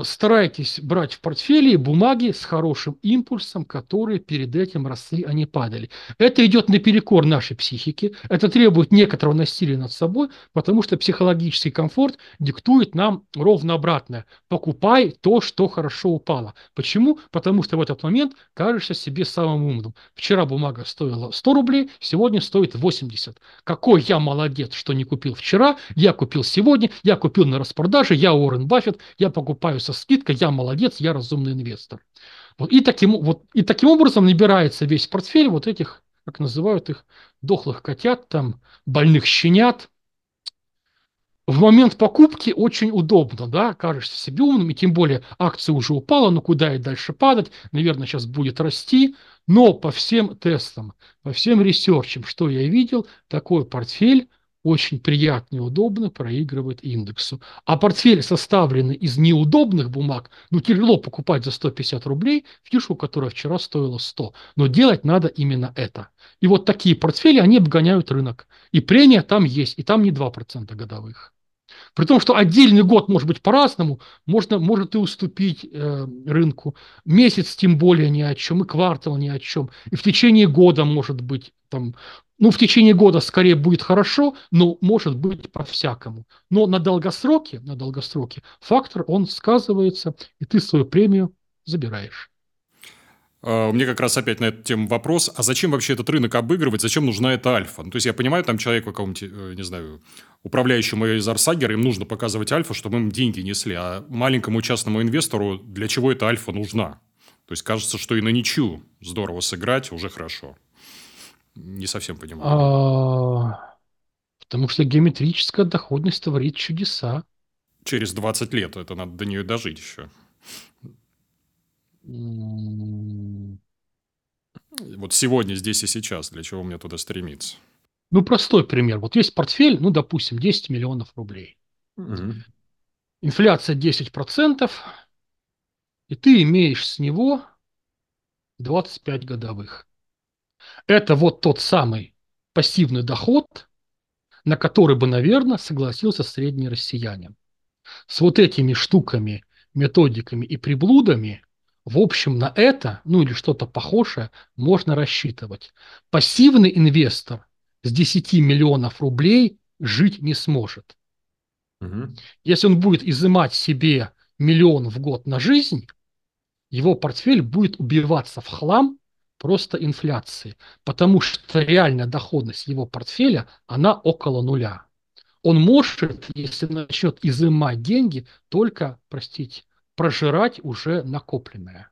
старайтесь брать в портфеле бумаги с хорошим импульсом, которые перед этим росли, а не падали. Это идет наперекор нашей психике, это требует некоторого насилия над собой, потому что психологический комфорт диктует нам ровно обратное. Покупай то, что хорошо упало. Почему? Потому что в этот момент кажешься себе самым умным. Вчера бумага стоила 100 рублей, сегодня стоит 80. Какой я молодец, что не купил вчера, я купил сегодня, я купил на распродаже, я Уоррен Баффет, я покупаю со скидкой, я молодец, я разумный инвестор. Вот, и, таким, вот, и таким образом набирается весь портфель вот этих, как называют их, дохлых котят, там, больных щенят. В момент покупки очень удобно, да, кажешься себе умным, и тем более акция уже упала, но куда и дальше падать, наверное, сейчас будет расти, но по всем тестам, по всем ресерчам, что я видел, такой портфель очень приятно и удобно проигрывает индексу. А портфель, составленный из неудобных бумаг, ну тяжело покупать за 150 рублей фишку, которая вчера стоила 100. Но делать надо именно это. И вот такие портфели, они обгоняют рынок. И премия там есть, и там не 2% годовых. При том, что отдельный год может быть по-разному, можно, может и уступить э, рынку. Месяц тем более ни о чем, и квартал ни о чем. И в течение года может быть там, ну, в течение года скорее будет хорошо, но может быть по-всякому. Но на долгосроке, на долгосроке фактор, он сказывается, и ты свою премию забираешь. Uh, у меня как раз опять на эту тему вопрос. А зачем вообще этот рынок обыгрывать? Зачем нужна эта альфа? Ну, то есть, я понимаю, там человеку какому-нибудь, э, не знаю, управляющему из Арсагера, им нужно показывать альфа, чтобы им деньги несли. А маленькому частному инвестору для чего эта альфа нужна? То есть, кажется, что и на ничью здорово сыграть уже хорошо. Не совсем понимаю. А, потому что геометрическая доходность творит чудеса. Через 20 лет это надо до нее дожить еще. Вот сегодня, здесь и сейчас, для чего мне туда стремиться? Ну, простой пример. Вот есть портфель, ну, допустим, 10 миллионов рублей. Угу. Инфляция 10%, и ты имеешь с него 25 годовых. Это вот тот самый пассивный доход, на который бы, наверное, согласился средний россиянин. С вот этими штуками, методиками и приблудами, в общем, на это, ну или что-то похожее, можно рассчитывать. Пассивный инвестор с 10 миллионов рублей жить не сможет. Угу. Если он будет изымать себе миллион в год на жизнь, его портфель будет убиваться в хлам просто инфляции, потому что реальная доходность его портфеля, она около нуля. Он может, если начнет изымать деньги, только, простите, прожирать уже накопленное.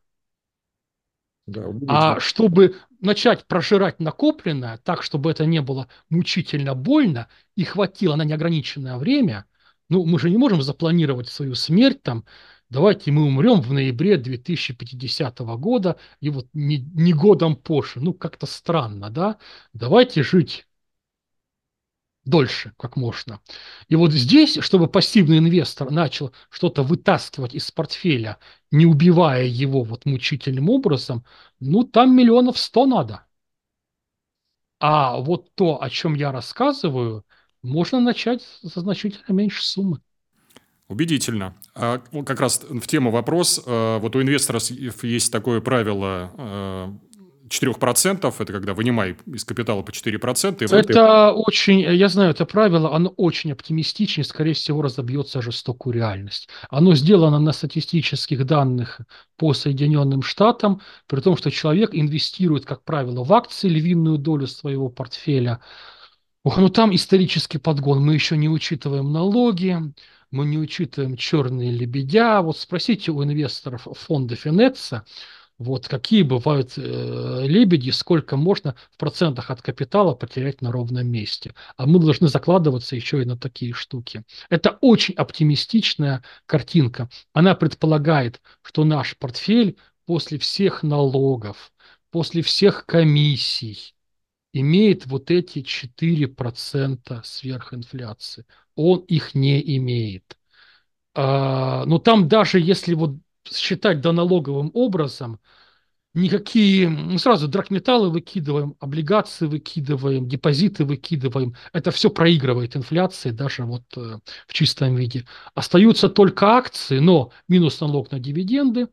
Да, а чтобы начать прожирать накопленное так, чтобы это не было мучительно больно и хватило на неограниченное время, ну, мы же не можем запланировать свою смерть там давайте мы умрем в ноябре 2050 года, и вот не, не годом позже. Ну, как-то странно, да? Давайте жить дольше, как можно. И вот здесь, чтобы пассивный инвестор начал что-то вытаскивать из портфеля, не убивая его вот мучительным образом, ну, там миллионов сто надо. А вот то, о чем я рассказываю, можно начать со значительно меньше суммы. Убедительно. А как раз в тему вопрос. Э, вот у инвесторов есть такое правило, э, 4%, это когда вынимай из капитала по 4%. это ты... очень, я знаю это правило, оно очень оптимистичное, скорее всего, разобьется жестокую реальность. Оно сделано на статистических данных по Соединенным Штатам, при том, что человек инвестирует, как правило, в акции львиную долю своего портфеля. Ох, ну там исторический подгон, мы еще не учитываем налоги, мы не учитываем черные лебедя. Вот спросите у инвесторов фонда Финетса, вот какие бывают э, лебеди, сколько можно в процентах от капитала потерять на ровном месте. А мы должны закладываться еще и на такие штуки. Это очень оптимистичная картинка. Она предполагает, что наш портфель после всех налогов, после всех комиссий имеет вот эти 4% сверхинфляции. Он их не имеет. А, но там даже если вот считать доналоговым образом, никакие, ну, сразу драгметаллы выкидываем, облигации выкидываем, депозиты выкидываем. Это все проигрывает инфляции даже вот э, в чистом виде. Остаются только акции, но минус налог на дивиденды,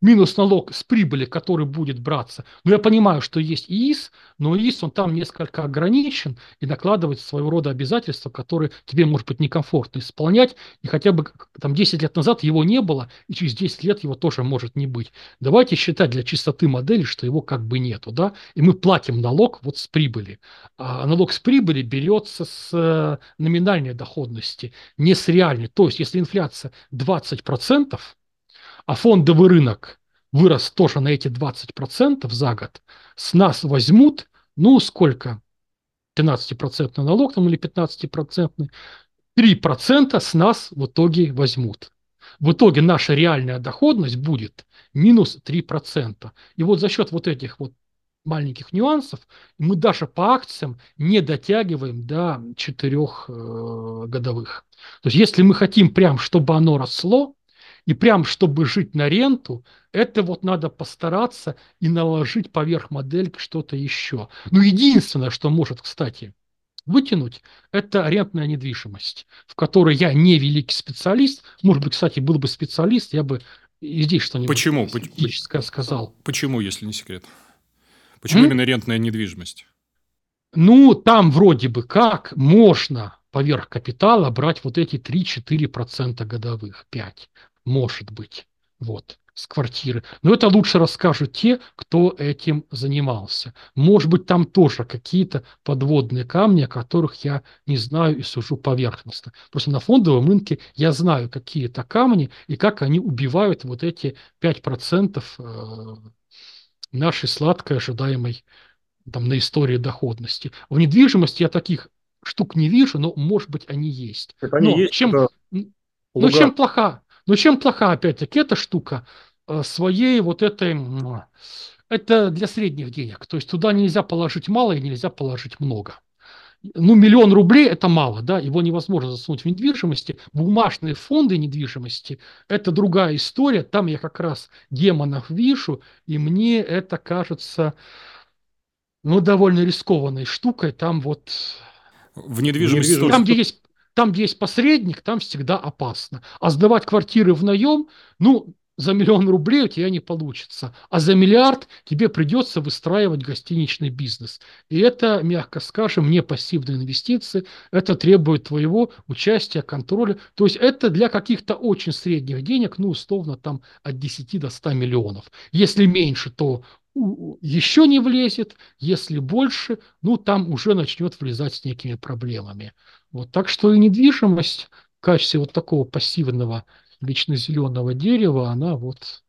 минус налог с прибыли, который будет браться. Но я понимаю, что есть ИИС, но ИИС, он там несколько ограничен и накладывает своего рода обязательства, которые тебе, может быть, некомфортно исполнять, и хотя бы там 10 лет назад его не было, и через 10 лет его тоже может не быть. Давайте считать для чистоты модели, что его как бы нету, да, и мы платим налог вот с прибыли. А налог с прибыли берется с э, номинальной доходности, не с реальной. То есть, если инфляция 20%, а фондовый рынок вырос тоже на эти 20% за год, с нас возьмут, ну, сколько? 13% налог там или 15%, 3% с нас в итоге возьмут. В итоге наша реальная доходность будет минус 3%. И вот за счет вот этих вот маленьких нюансов мы даже по акциям не дотягиваем до 4 э, годовых. То есть если мы хотим прям, чтобы оно росло, и прям, чтобы жить на ренту, это вот надо постараться и наложить поверх модельки что-то еще. Ну, единственное, что может, кстати, вытянуть, это арендная недвижимость, в которой я не великий специалист. Может быть, кстати, был бы специалист, я бы и здесь что-нибудь Почему? сказал. Почему, если не секрет? Почему М? именно рентная недвижимость? Ну, там вроде бы как можно поверх капитала брать вот эти 3-4% годовых, 5 может быть, вот, с квартиры. Но это лучше расскажут те, кто этим занимался. Может быть, там тоже какие-то подводные камни, о которых я не знаю и сужу поверхностно. Просто на фондовом рынке я знаю какие-то камни и как они убивают вот эти 5% э, нашей сладкой ожидаемой там, на истории доходности. В недвижимости я таких штук не вижу, но, может быть, они есть. Так они но есть, чем, ну, чем плоха но чем плоха, опять-таки, эта штука? Э, своей вот этой... Это для средних денег. То есть туда нельзя положить мало и нельзя положить много. Ну, миллион рублей – это мало, да, его невозможно засунуть в недвижимости. Бумажные фонды недвижимости – это другая история. Там я как раз демонов вижу, и мне это кажется, ну, довольно рискованной штукой. Там вот... В недвижимости... Там, где есть там, где есть посредник, там всегда опасно. А сдавать квартиры в наем, ну, за миллион рублей у тебя не получится. А за миллиард тебе придется выстраивать гостиничный бизнес. И это, мягко скажем, не пассивные инвестиции. Это требует твоего участия, контроля. То есть это для каких-то очень средних денег, ну, условно, там от 10 до 100 миллионов. Если меньше, то еще не влезет, если больше, ну, там уже начнет влезать с некими проблемами. Вот, так что и недвижимость в качестве вот такого пассивного вечно зеленого дерева, она вот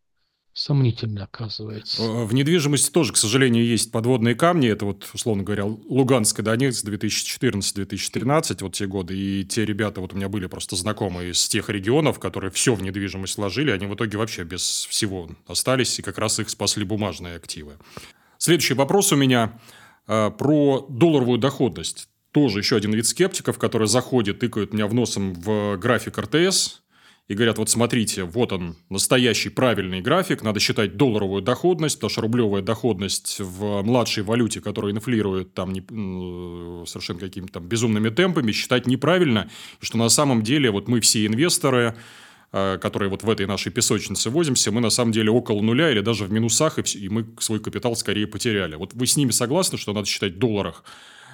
сомнительно оказывается. Э, в недвижимости тоже, к сожалению, есть подводные камни. Это вот, условно говоря, Луганск и Донецк 2014-2013, вот те годы. И те ребята, вот у меня были просто знакомые из тех регионов, которые все в недвижимость вложили, они в итоге вообще без всего остались, и как раз их спасли бумажные активы. Следующий вопрос у меня э, про долларовую доходность. Тоже еще один вид скептиков, который заходит, тыкают меня в носом в график РТС, и говорят, вот смотрите, вот он, настоящий правильный график, надо считать долларовую доходность, потому что рублевая доходность в младшей валюте, которая инфлирует там не, совершенно какими-то там безумными темпами, считать неправильно, и что на самом деле вот мы все инвесторы, э, которые вот в этой нашей песочнице возимся, мы на самом деле около нуля или даже в минусах, и, и мы свой капитал скорее потеряли. Вот вы с ними согласны, что надо считать в долларах?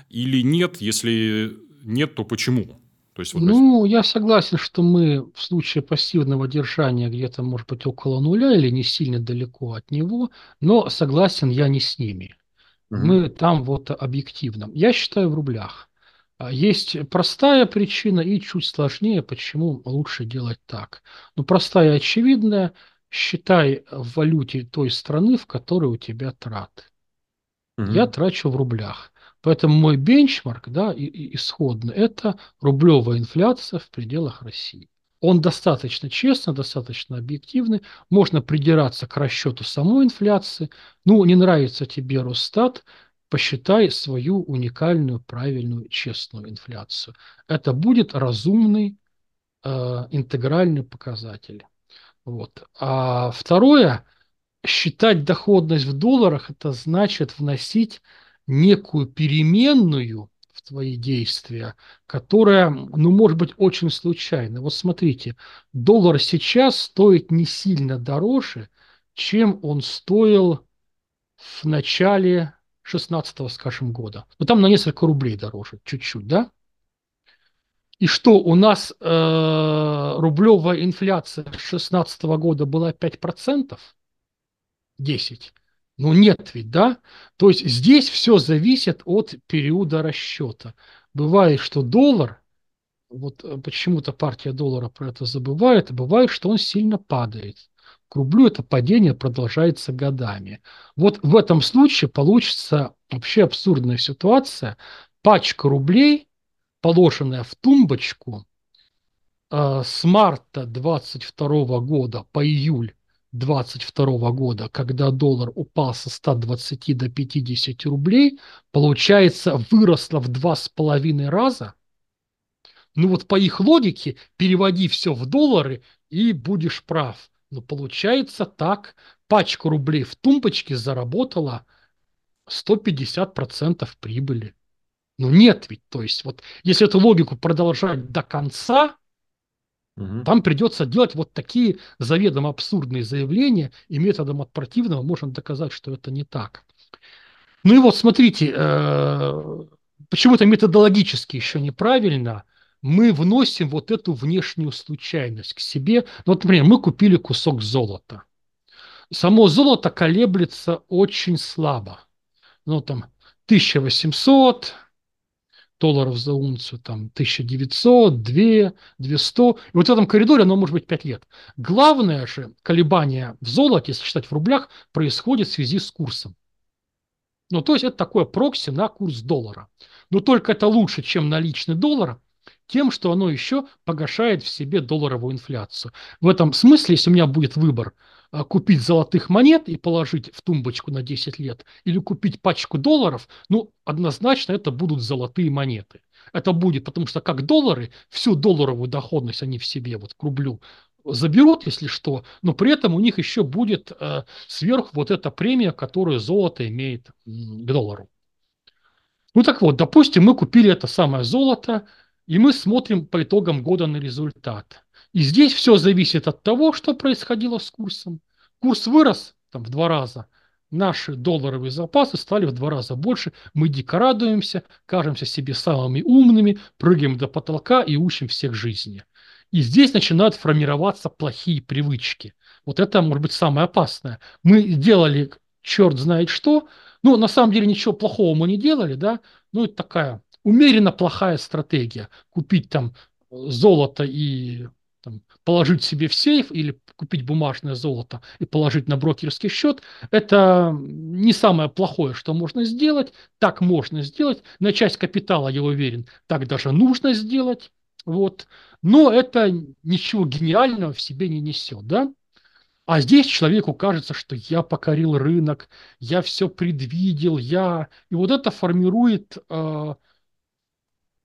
Или нет? Если нет, то почему? То есть, вот, ну, я согласен, что мы в случае пассивного держания где-то, может быть, около нуля или не сильно далеко от него, но согласен я не с ними. Угу. Мы там вот объективно. Я считаю в рублях. А, есть простая причина и чуть сложнее, почему лучше делать так. Ну, простая и очевидная. Считай в валюте той страны, в которой у тебя траты. Угу. Я трачу в рублях. Поэтому мой бенчмарк, да, и, и исходно, это рублевая инфляция в пределах России. Он достаточно честный, достаточно объективный. Можно придираться к расчету самой инфляции. Ну, не нравится тебе Росстат, посчитай свою уникальную, правильную, честную инфляцию. Это будет разумный э, интегральный показатель. Вот. А второе, считать доходность в долларах, это значит вносить некую переменную в твои действия, которая, ну, может быть, очень случайна. Вот смотрите, доллар сейчас стоит не сильно дороже, чем он стоил в начале 16 скажем, года. Ну, там на несколько рублей дороже, чуть-чуть, да? И что, у нас э, рублевая инфляция 16 года была 5%? 10%. Ну нет ведь, да? То есть здесь все зависит от периода расчета. Бывает, что доллар, вот э, почему-то партия доллара про это забывает, бывает, что он сильно падает. К рублю это падение продолжается годами. Вот в этом случае получится вообще абсурдная ситуация. Пачка рублей, положенная в тумбочку, э, с марта 22 года по июль 2022 года, когда доллар упал со 120 до 50 рублей, получается, выросла в два с половиной раза. Ну вот по их логике переводи все в доллары и будешь прав. Но получается так, пачка рублей в тумбочке заработала 150% прибыли. Ну нет ведь, то есть вот если эту логику продолжать до конца, Угу. Там придется делать вот такие заведомо абсурдные заявления, и методом от противного можно доказать, что это не так. Ну и вот смотрите, э, почему-то методологически еще неправильно мы вносим вот эту внешнюю случайность к себе. Ну, вот, например, мы купили кусок золота. Само золото колеблется очень слабо. Ну, там, 1800, долларов за унцию, там 1900, 2, 200. И вот в этом коридоре оно может быть 5 лет. Главное же колебание в золоте, если считать в рублях, происходит в связи с курсом. Ну, то есть это такое прокси на курс доллара. Но только это лучше, чем наличный доллар, тем, что оно еще погашает в себе долларовую инфляцию. В этом смысле, если у меня будет выбор купить золотых монет и положить в тумбочку на 10 лет, или купить пачку долларов, ну, однозначно это будут золотые монеты. Это будет, потому что как доллары, всю долларовую доходность они в себе, вот к рублю, заберут, если что, но при этом у них еще будет э, сверху вот эта премия, которую золото имеет к доллару. Ну так вот, допустим, мы купили это самое золото, и мы смотрим по итогам года на результат. И здесь все зависит от того, что происходило с курсом. Курс вырос там, в два раза. Наши долларовые запасы стали в два раза больше. Мы дико радуемся, кажемся себе самыми умными, прыгаем до потолка и учим всех жизни. И здесь начинают формироваться плохие привычки. Вот это может быть самое опасное. Мы делали черт знает что, ну, на самом деле ничего плохого мы не делали, да, ну, это такая умеренно плохая стратегия. Купить там золото и положить себе в сейф или купить бумажное золото и положить на брокерский счет, это не самое плохое, что можно сделать. Так можно сделать. На часть капитала, я уверен, так даже нужно сделать. Вот. Но это ничего гениального в себе не несет. Да? А здесь человеку кажется, что я покорил рынок, я все предвидел, я... И вот это формирует э,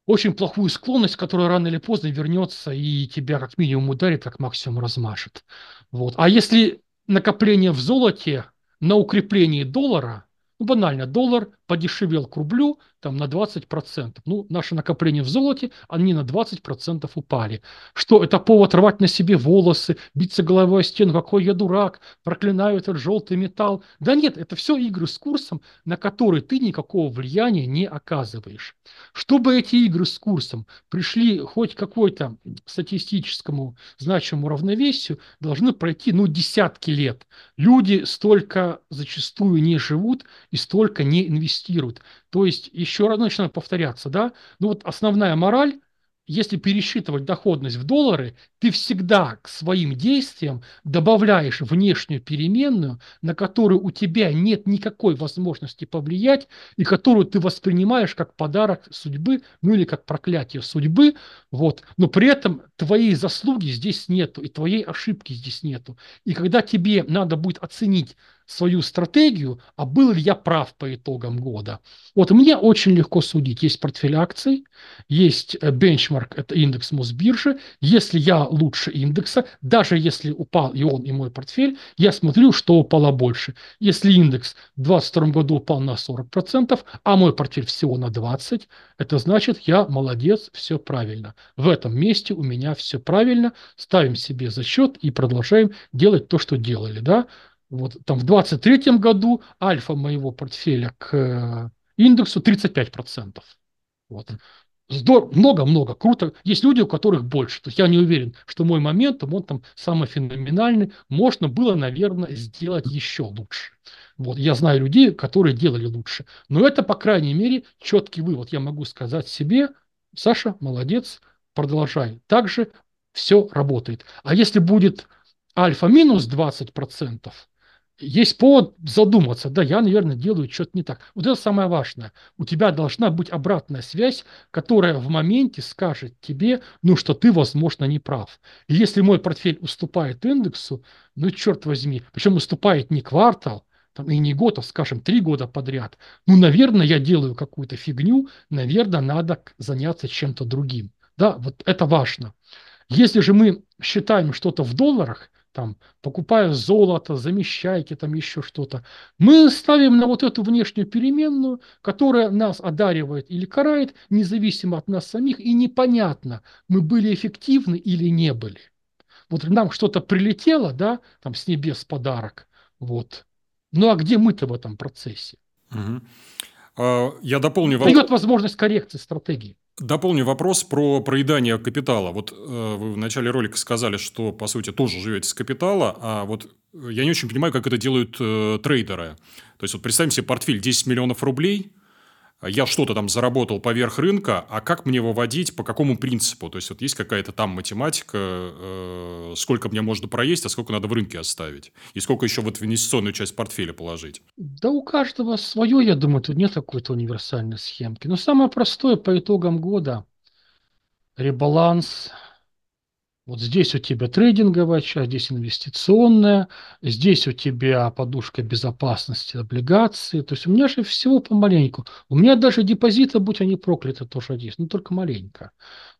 очень плохую склонность, которая рано или поздно вернется и тебя как минимум ударит, как максимум размашет. Вот. А если накопление в золоте на укреплении доллара, ну банально, доллар подешевел к рублю, там на 20%. Ну, наши накопления в золоте, они на 20% упали. Что, это повод рвать на себе волосы, биться головой о стену, какой я дурак, проклинаю этот желтый металл. Да нет, это все игры с курсом, на которые ты никакого влияния не оказываешь. Чтобы эти игры с курсом пришли хоть какой-то статистическому значимому равновесию, должны пройти, ну, десятки лет. Люди столько зачастую не живут и столько не инвестируют. То есть, еще раз начинаю повторяться, да, ну вот основная мораль – если пересчитывать доходность в доллары, ты всегда к своим действиям добавляешь внешнюю переменную, на которую у тебя нет никакой возможности повлиять и которую ты воспринимаешь как подарок судьбы, ну или как проклятие судьбы, вот. Но при этом твоей заслуги здесь нету и твоей ошибки здесь нету. И когда тебе надо будет оценить свою стратегию, а был ли я прав по итогам года. Вот мне очень легко судить. Есть портфель акций, есть э, бенчмарк, это индекс Мосбиржи. Если я лучше индекса, даже если упал и он, и мой портфель, я смотрю, что упало больше. Если индекс в 2022 году упал на 40%, а мой портфель всего на 20%, это значит, я молодец, все правильно. В этом месте у меня все правильно. Ставим себе зачет и продолжаем делать то, что делали. Да? Вот там в 23 году альфа моего портфеля к э, индексу 35%. Вот. Много-много, круто. Есть люди, у которых больше. То есть я не уверен, что мой момент, он там самый феноменальный. Можно было, наверное, сделать еще лучше. Вот. Я знаю людей, которые делали лучше. Но это, по крайней мере, четкий вывод. Я могу сказать себе, Саша, молодец, продолжай. Также все работает. А если будет альфа минус 20%, есть повод задуматься, да, я, наверное, делаю что-то не так. Вот это самое важное. У тебя должна быть обратная связь, которая в моменте скажет тебе, ну, что ты, возможно, не прав. И если мой портфель уступает индексу, ну, черт возьми, причем уступает не квартал, там, и не год, а, скажем, три года подряд, ну, наверное, я делаю какую-то фигню, наверное, надо заняться чем-то другим. Да, вот это важно. Если же мы считаем что-то в долларах, там, покупая золото, замещайки, там еще что-то. Мы ставим на вот эту внешнюю переменную, которая нас одаривает или карает, независимо от нас самих, и непонятно, мы были эффективны или не были. Вот нам что-то прилетело, да, там с небес подарок, вот. Ну а где мы-то в этом процессе? Угу. Я дополню. Дает возможность коррекции стратегии. Дополню вопрос про проедание капитала. Вот э, вы в начале ролика сказали, что, по сути, тоже живете с капитала, а вот э, я не очень понимаю, как это делают э, трейдеры. То есть, вот представим себе портфель 10 миллионов рублей – я что-то там заработал поверх рынка, а как мне выводить, по какому принципу? То есть, вот есть какая-то там математика, э, сколько мне можно проесть, а сколько надо в рынке оставить? И сколько еще вот в инвестиционную часть портфеля положить? Да у каждого свое, я думаю, тут нет какой-то универсальной схемки. Но самое простое по итогам года – ребаланс – вот здесь у тебя трейдинговая часть, здесь инвестиционная, здесь у тебя подушка безопасности, облигации. То есть у меня же всего помаленьку. У меня даже депозиты, будь они прокляты, тоже есть, но только маленько.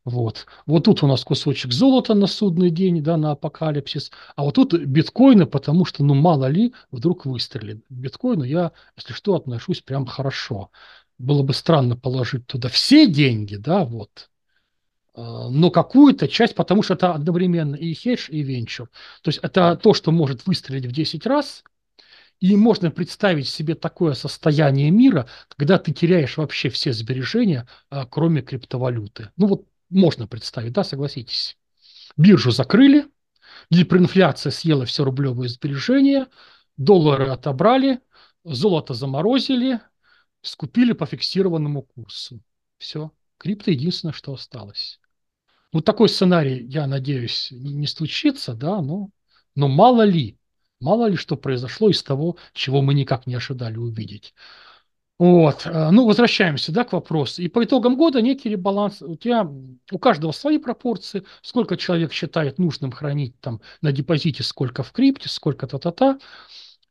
Вот. вот тут у нас кусочек золота на судный день, да, на апокалипсис. А вот тут биткоины, потому что, ну, мало ли, вдруг выстрелит. Биткоину я, если что, отношусь прям хорошо. Было бы странно положить туда все деньги, да, вот, но какую-то часть, потому что это одновременно и хедж, и венчур. То есть это то, что может выстрелить в 10 раз, и можно представить себе такое состояние мира, когда ты теряешь вообще все сбережения, э, кроме криптовалюты. Ну вот можно представить, да, согласитесь. Биржу закрыли, гиперинфляция съела все рублевые сбережения, доллары отобрали, золото заморозили, скупили по фиксированному курсу. Все. Крипто единственное, что осталось. Вот такой сценарий, я надеюсь, не случится, да, но, но мало ли, мало ли что произошло из того, чего мы никак не ожидали увидеть. Вот, э, ну, возвращаемся, да, к вопросу. И по итогам года некий ребаланс, у тебя, у каждого свои пропорции, сколько человек считает нужным хранить там на депозите, сколько в крипте, сколько та-та-та.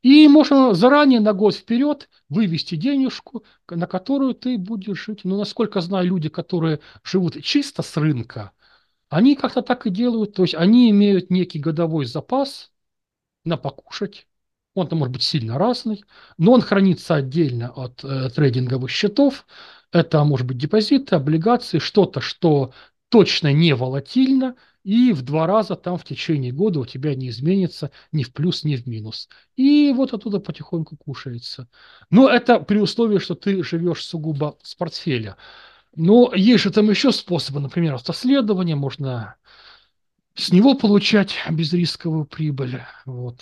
И можно заранее на год вперед вывести денежку, на которую ты будешь жить. Ну, насколько знаю, люди, которые живут чисто с рынка, они как-то так и делают, то есть они имеют некий годовой запас на покушать, он там может быть сильно разный, но он хранится отдельно от э, трейдинговых счетов, Это может быть депозиты, облигации, что-то, что точно не волатильно, и в два раза там в течение года у тебя не изменится ни в плюс, ни в минус. И вот оттуда потихоньку кушается. Но это при условии, что ты живешь сугубо с портфеля. Но есть же там еще способы, например, автоследование, можно с него получать безрисковую прибыль. Вот.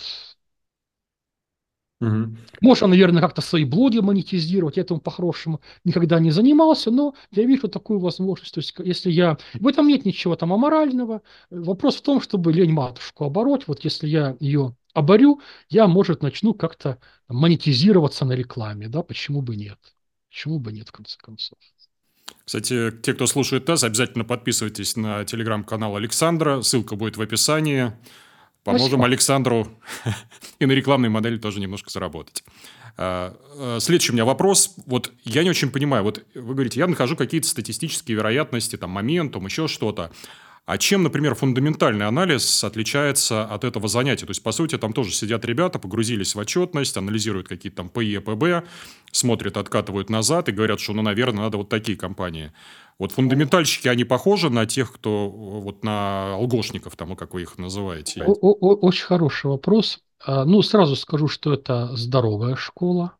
Угу. Можно, наверное, как-то свои блоги монетизировать. Я этому по-хорошему никогда не занимался, но я вижу такую возможность. То есть, если я... В этом нет ничего там аморального. Вопрос в том, чтобы лень матушку обороть. Вот если я ее оборю, я, может, начну как-то монетизироваться на рекламе. Да, почему бы нет? Почему бы нет, в конце концов? Кстати, те, кто слушает ТЭС, обязательно подписывайтесь на телеграм-канал Александра. Ссылка будет в описании. Поможем. Александру и на рекламной модели тоже немножко заработать. А, а, следующий у меня вопрос. Вот я не очень понимаю. Вот вы говорите, я нахожу какие-то статистические вероятности, там, моментум, еще что-то. А чем, например, фундаментальный анализ отличается от этого занятия? То есть, по сути, там тоже сидят ребята, погрузились в отчетность, анализируют какие-то там ПИ, ПБ, смотрят, откатывают назад и говорят, что, ну, наверное, надо вот такие компании. Вот фундаментальщики, они похожи на тех, кто вот на алгошников, там, как вы их называете? Очень хороший вопрос. А, ну, сразу скажу, что это здоровая школа.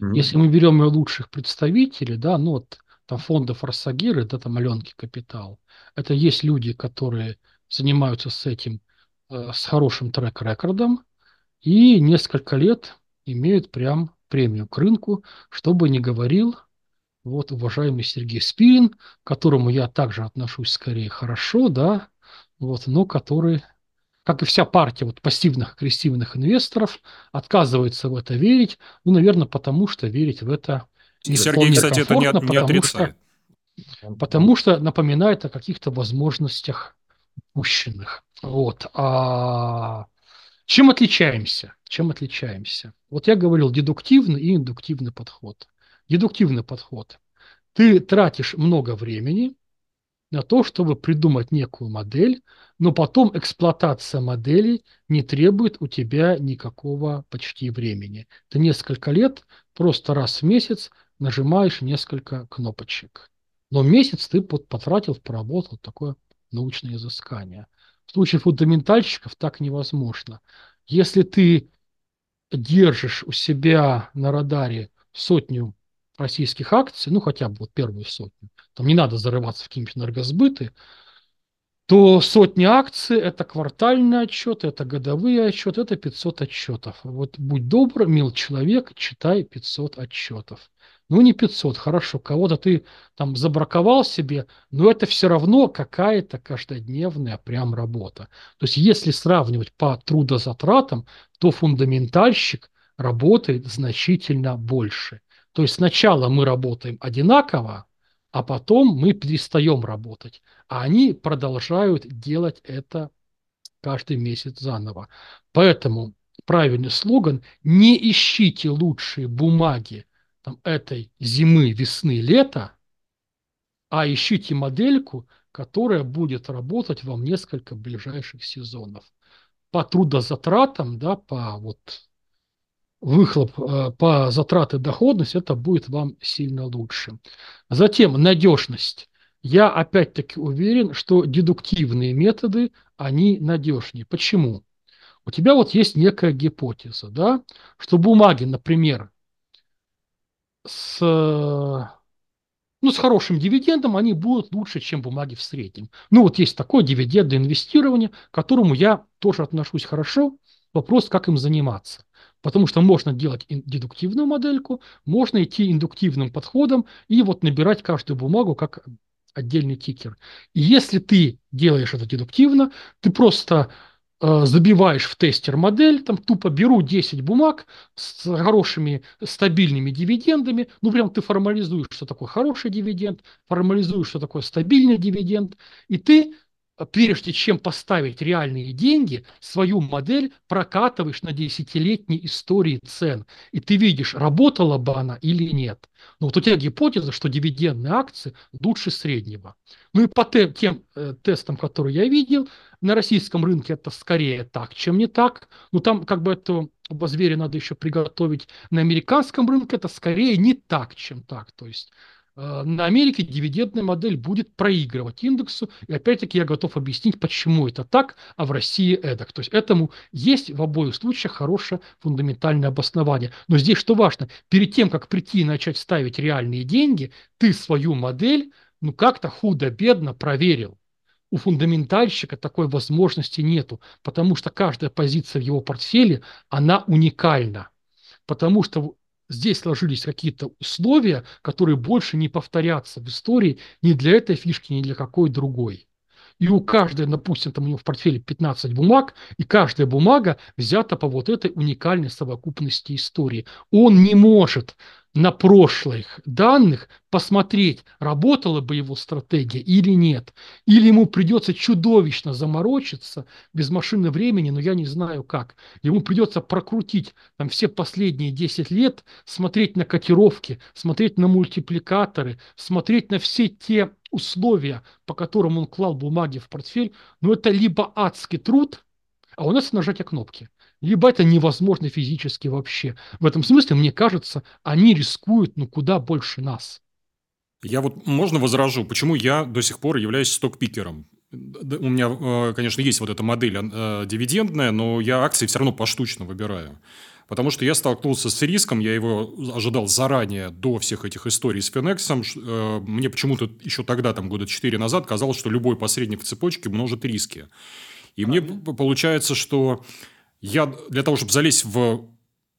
Mm-hmm. Если мы берем ее лучших представителей, да, ну вот там фондов Росагиры, да, там Аленки Капитал, это есть люди, которые занимаются с этим э, с хорошим трек-рекордом и несколько лет имеют прям премию к рынку, чтобы не говорил вот уважаемый Сергей Спирин, к которому я также отношусь скорее хорошо, да, вот, но который, как и вся партия вот пассивных агрессивных инвесторов, отказывается в это верить, ну, наверное, потому что верить в это не Сергей, кстати, это не, не отрицает. Что, потому что напоминает о каких-то возможностях упущенных. Вот. А чем отличаемся? Чем отличаемся? Вот я говорил дедуктивный и индуктивный подход. Дедуктивный подход. Ты тратишь много времени на то, чтобы придумать некую модель, но потом эксплуатация модели не требует у тебя никакого почти времени. Ты несколько лет просто раз в месяц нажимаешь несколько кнопочек. Но месяц ты потратил, поработал такое научное изыскание. В случае фундаментальщиков так невозможно. Если ты держишь у себя на радаре сотню российских акций, ну хотя бы вот первую сотню, там не надо зарываться в какие-нибудь энергосбыты, то сотни акций – это квартальный отчет, это годовые отчеты, это 500 отчетов. Вот будь добр, мил человек, читай 500 отчетов. Ну, не 500, хорошо, кого-то ты там забраковал себе, но это все равно какая-то каждодневная прям работа. То есть, если сравнивать по трудозатратам, то фундаментальщик работает значительно больше. То есть, сначала мы работаем одинаково, а потом мы перестаем работать. А они продолжают делать это каждый месяц заново. Поэтому правильный слоган «Не ищите лучшие бумаги там, этой зимы, весны, лета, а ищите модельку, которая будет работать вам несколько ближайших сезонов. По трудозатратам, да, по вот выхлоп э, по затраты доходность, это будет вам сильно лучше. Затем надежность. Я опять-таки уверен, что дедуктивные методы, они надежнее. Почему? У тебя вот есть некая гипотеза, да, что бумаги, например, с, ну, с хорошим дивидендом, они будут лучше, чем бумаги в среднем. Ну, вот есть такое дивидендное инвестирование, к которому я тоже отношусь хорошо. Вопрос, как им заниматься. Потому что можно делать дедуктивную модельку, можно идти индуктивным подходом и вот набирать каждую бумагу как отдельный тикер. И если ты делаешь это дедуктивно, ты просто Э, забиваешь в тестер модель, там тупо беру 10 бумаг с хорошими стабильными дивидендами, ну прям ты формализуешь, что такое хороший дивиденд, формализуешь, что такое стабильный дивиденд, и ты прежде чем поставить реальные деньги, свою модель прокатываешь на десятилетней истории цен. И ты видишь, работала бы она или нет. Но вот у тебя гипотеза, что дивидендные акции лучше среднего. Ну и по те, тем э, тестам, которые я видел, на российском рынке это скорее так, чем не так. Но там как бы это оба зверя надо еще приготовить. На американском рынке это скорее не так, чем так. То есть Э, на Америке дивидендная модель будет проигрывать индексу, и опять-таки я готов объяснить, почему это так, а в России эдак. То есть этому есть в обоих случаях хорошее фундаментальное обоснование. Но здесь что важно, перед тем, как прийти и начать ставить реальные деньги, ты свою модель ну как-то худо-бедно проверил. У фундаментальщика такой возможности нету, потому что каждая позиция в его портфеле, она уникальна. Потому что здесь сложились какие-то условия, которые больше не повторятся в истории ни для этой фишки, ни для какой другой. И у каждой, допустим, там у него в портфеле 15 бумаг, и каждая бумага взята по вот этой уникальной совокупности истории. Он не может на прошлых данных посмотреть, работала бы его стратегия или нет. Или ему придется чудовищно заморочиться без машины времени, но я не знаю как. Ему придется прокрутить там все последние 10 лет, смотреть на котировки, смотреть на мультипликаторы, смотреть на все те условия, по которым он клал бумаги в портфель. Но это либо адский труд, а у нас нажатие кнопки либо это невозможно физически вообще. В этом смысле, мне кажется, они рискуют ну куда больше нас. Я вот можно возражу, почему я до сих пор являюсь стокпикером. У меня, э, конечно, есть вот эта модель э, дивидендная, но я акции все равно поштучно выбираю. Потому что я столкнулся с риском, я его ожидал заранее, до всех этих историй с Финексом. Э, мне почему-то еще тогда, там года 4 назад, казалось, что любой посредник в цепочке множит риски. И мне получается, что я для того, чтобы залезть в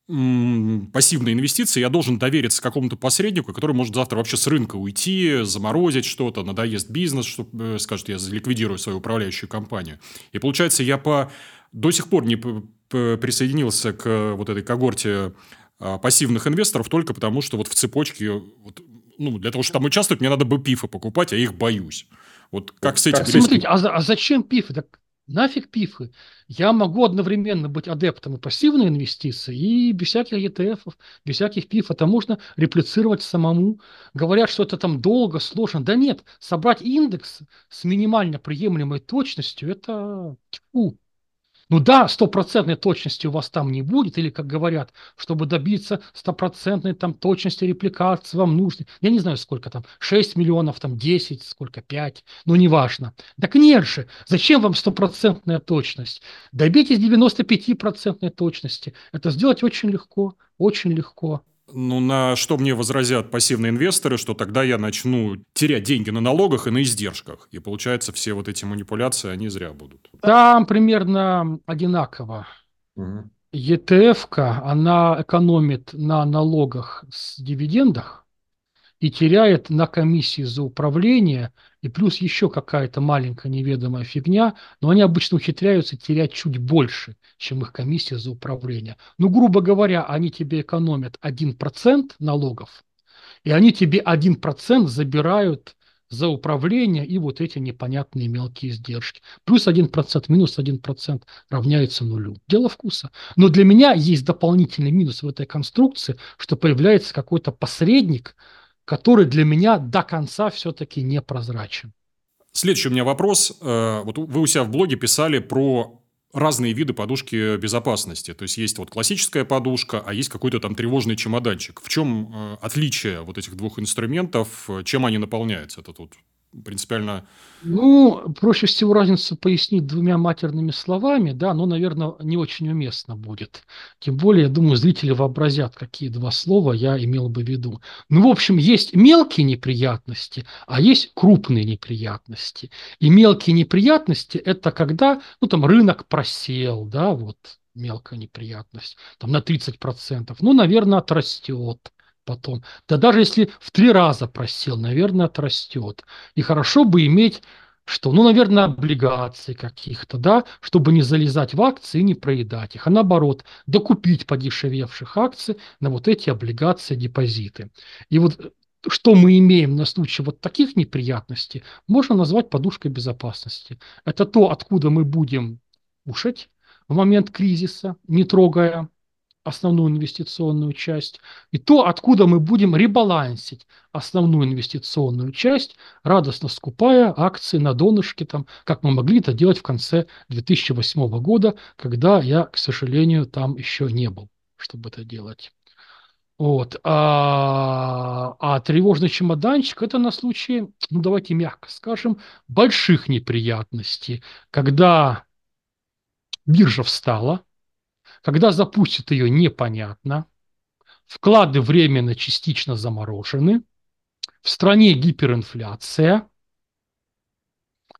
пассивные инвестиции, я должен довериться какому-то посреднику, который может завтра вообще с рынка уйти, заморозить что-то, надоест бизнес, что э, скажет, я ликвидирую свою управляющую компанию. И получается, я по до сих пор не присоединился к вот этой когорте а, пассивных инвесторов только потому, что вот в цепочке, вот, ну, для того, чтобы там участвовать, мне надо бы пифы покупать, а их боюсь. Вот как с этим... Смотрите, а, а зачем пифы? Так Нафиг пифы. Я могу одновременно быть адептом и пассивной инвестиции, и без всяких ETF, без всяких пиф. Это можно реплицировать самому. Говорят, что это там долго, сложно. Да нет, собрать индекс с минимально приемлемой точностью – это тьфу, ну да, стопроцентной точности у вас там не будет, или, как говорят, чтобы добиться стопроцентной там точности репликации вам нужно, я не знаю сколько там, 6 миллионов, там 10, сколько, 5, ну неважно. Так нет же, зачем вам стопроцентная точность? Добейтесь 95% точности. Это сделать очень легко, очень легко. Ну, на что мне возразят пассивные инвесторы, что тогда я начну терять деньги на налогах и на издержках. И получается, все вот эти манипуляции, они зря будут. Там примерно одинаково. Угу. ETF-ка, она экономит на налогах с дивидендах, и теряет на комиссии за управление, и плюс еще какая-то маленькая неведомая фигня, но они обычно ухитряются терять чуть больше, чем их комиссия за управление. Ну, грубо говоря, они тебе экономят 1% налогов, и они тебе 1% забирают за управление и вот эти непонятные мелкие издержки. Плюс 1%, минус 1% равняется нулю. Дело вкуса. Но для меня есть дополнительный минус в этой конструкции, что появляется какой-то посредник, который для меня до конца все-таки непрозрачен. Следующий у меня вопрос. Э, вот вы у себя в блоге писали про разные виды подушки безопасности. То есть, есть вот классическая подушка, а есть какой-то там тревожный чемоданчик. В чем э, отличие вот этих двух инструментов? Чем они наполняются? Это тут принципиально... Ну, проще всего разницу пояснить двумя матерными словами, да, но, наверное, не очень уместно будет. Тем более, я думаю, зрители вообразят, какие два слова я имел бы в виду. Ну, в общем, есть мелкие неприятности, а есть крупные неприятности. И мелкие неприятности – это когда, ну, там, рынок просел, да, вот, мелкая неприятность, там, на 30%, ну, наверное, отрастет потом. Да даже если в три раза просел, наверное, отрастет. И хорошо бы иметь что, ну, наверное, облигации каких-то, да, чтобы не залезать в акции и не проедать их, а наоборот, докупить подешевевших акций на вот эти облигации, депозиты. И вот э, что мы имеем на случай вот таких неприятностей, можно назвать подушкой безопасности. Это то, откуда мы будем кушать в момент кризиса, не трогая основную инвестиционную часть, и то, откуда мы будем ребалансить основную инвестиционную часть, радостно скупая акции на донышке, там, как мы могли это делать в конце 2008 года, когда я, к сожалению, там еще не был, чтобы это делать. Вот. А, а тревожный чемоданчик– это на случай, ну давайте мягко скажем, больших неприятностей, когда биржа встала, когда запустит ее непонятно, вклады временно частично заморожены, в стране гиперинфляция,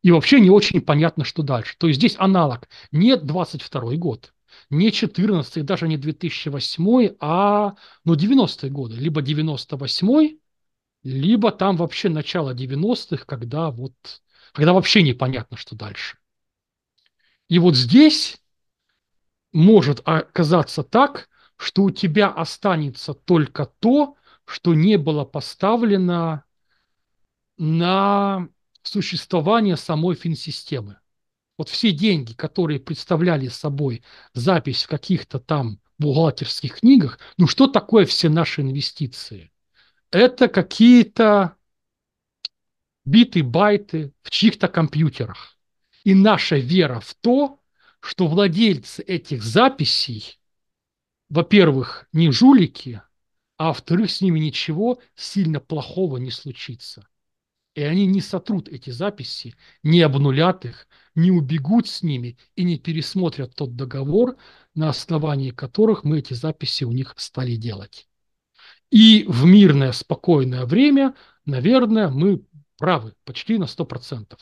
и вообще не очень понятно, что дальше. То есть здесь аналог не 22 год, не 14 даже не 2008, а ну, 90-е годы. Либо 98 либо там вообще начало 90-х, когда вот когда вообще непонятно, что дальше. И вот здесь может оказаться так, что у тебя останется только то, что не было поставлено на существование самой финсистемы. Вот все деньги, которые представляли собой запись в каких-то там бухгалтерских книгах, ну что такое все наши инвестиции? Это какие-то биты, байты в чьих-то компьютерах. И наша вера в то, что владельцы этих записей, во-первых, не жулики, а во-вторых, с ними ничего сильно плохого не случится. И они не сотрут эти записи, не обнулят их, не убегут с ними и не пересмотрят тот договор, на основании которых мы эти записи у них стали делать. И в мирное, спокойное время, наверное, мы правы почти на 100%.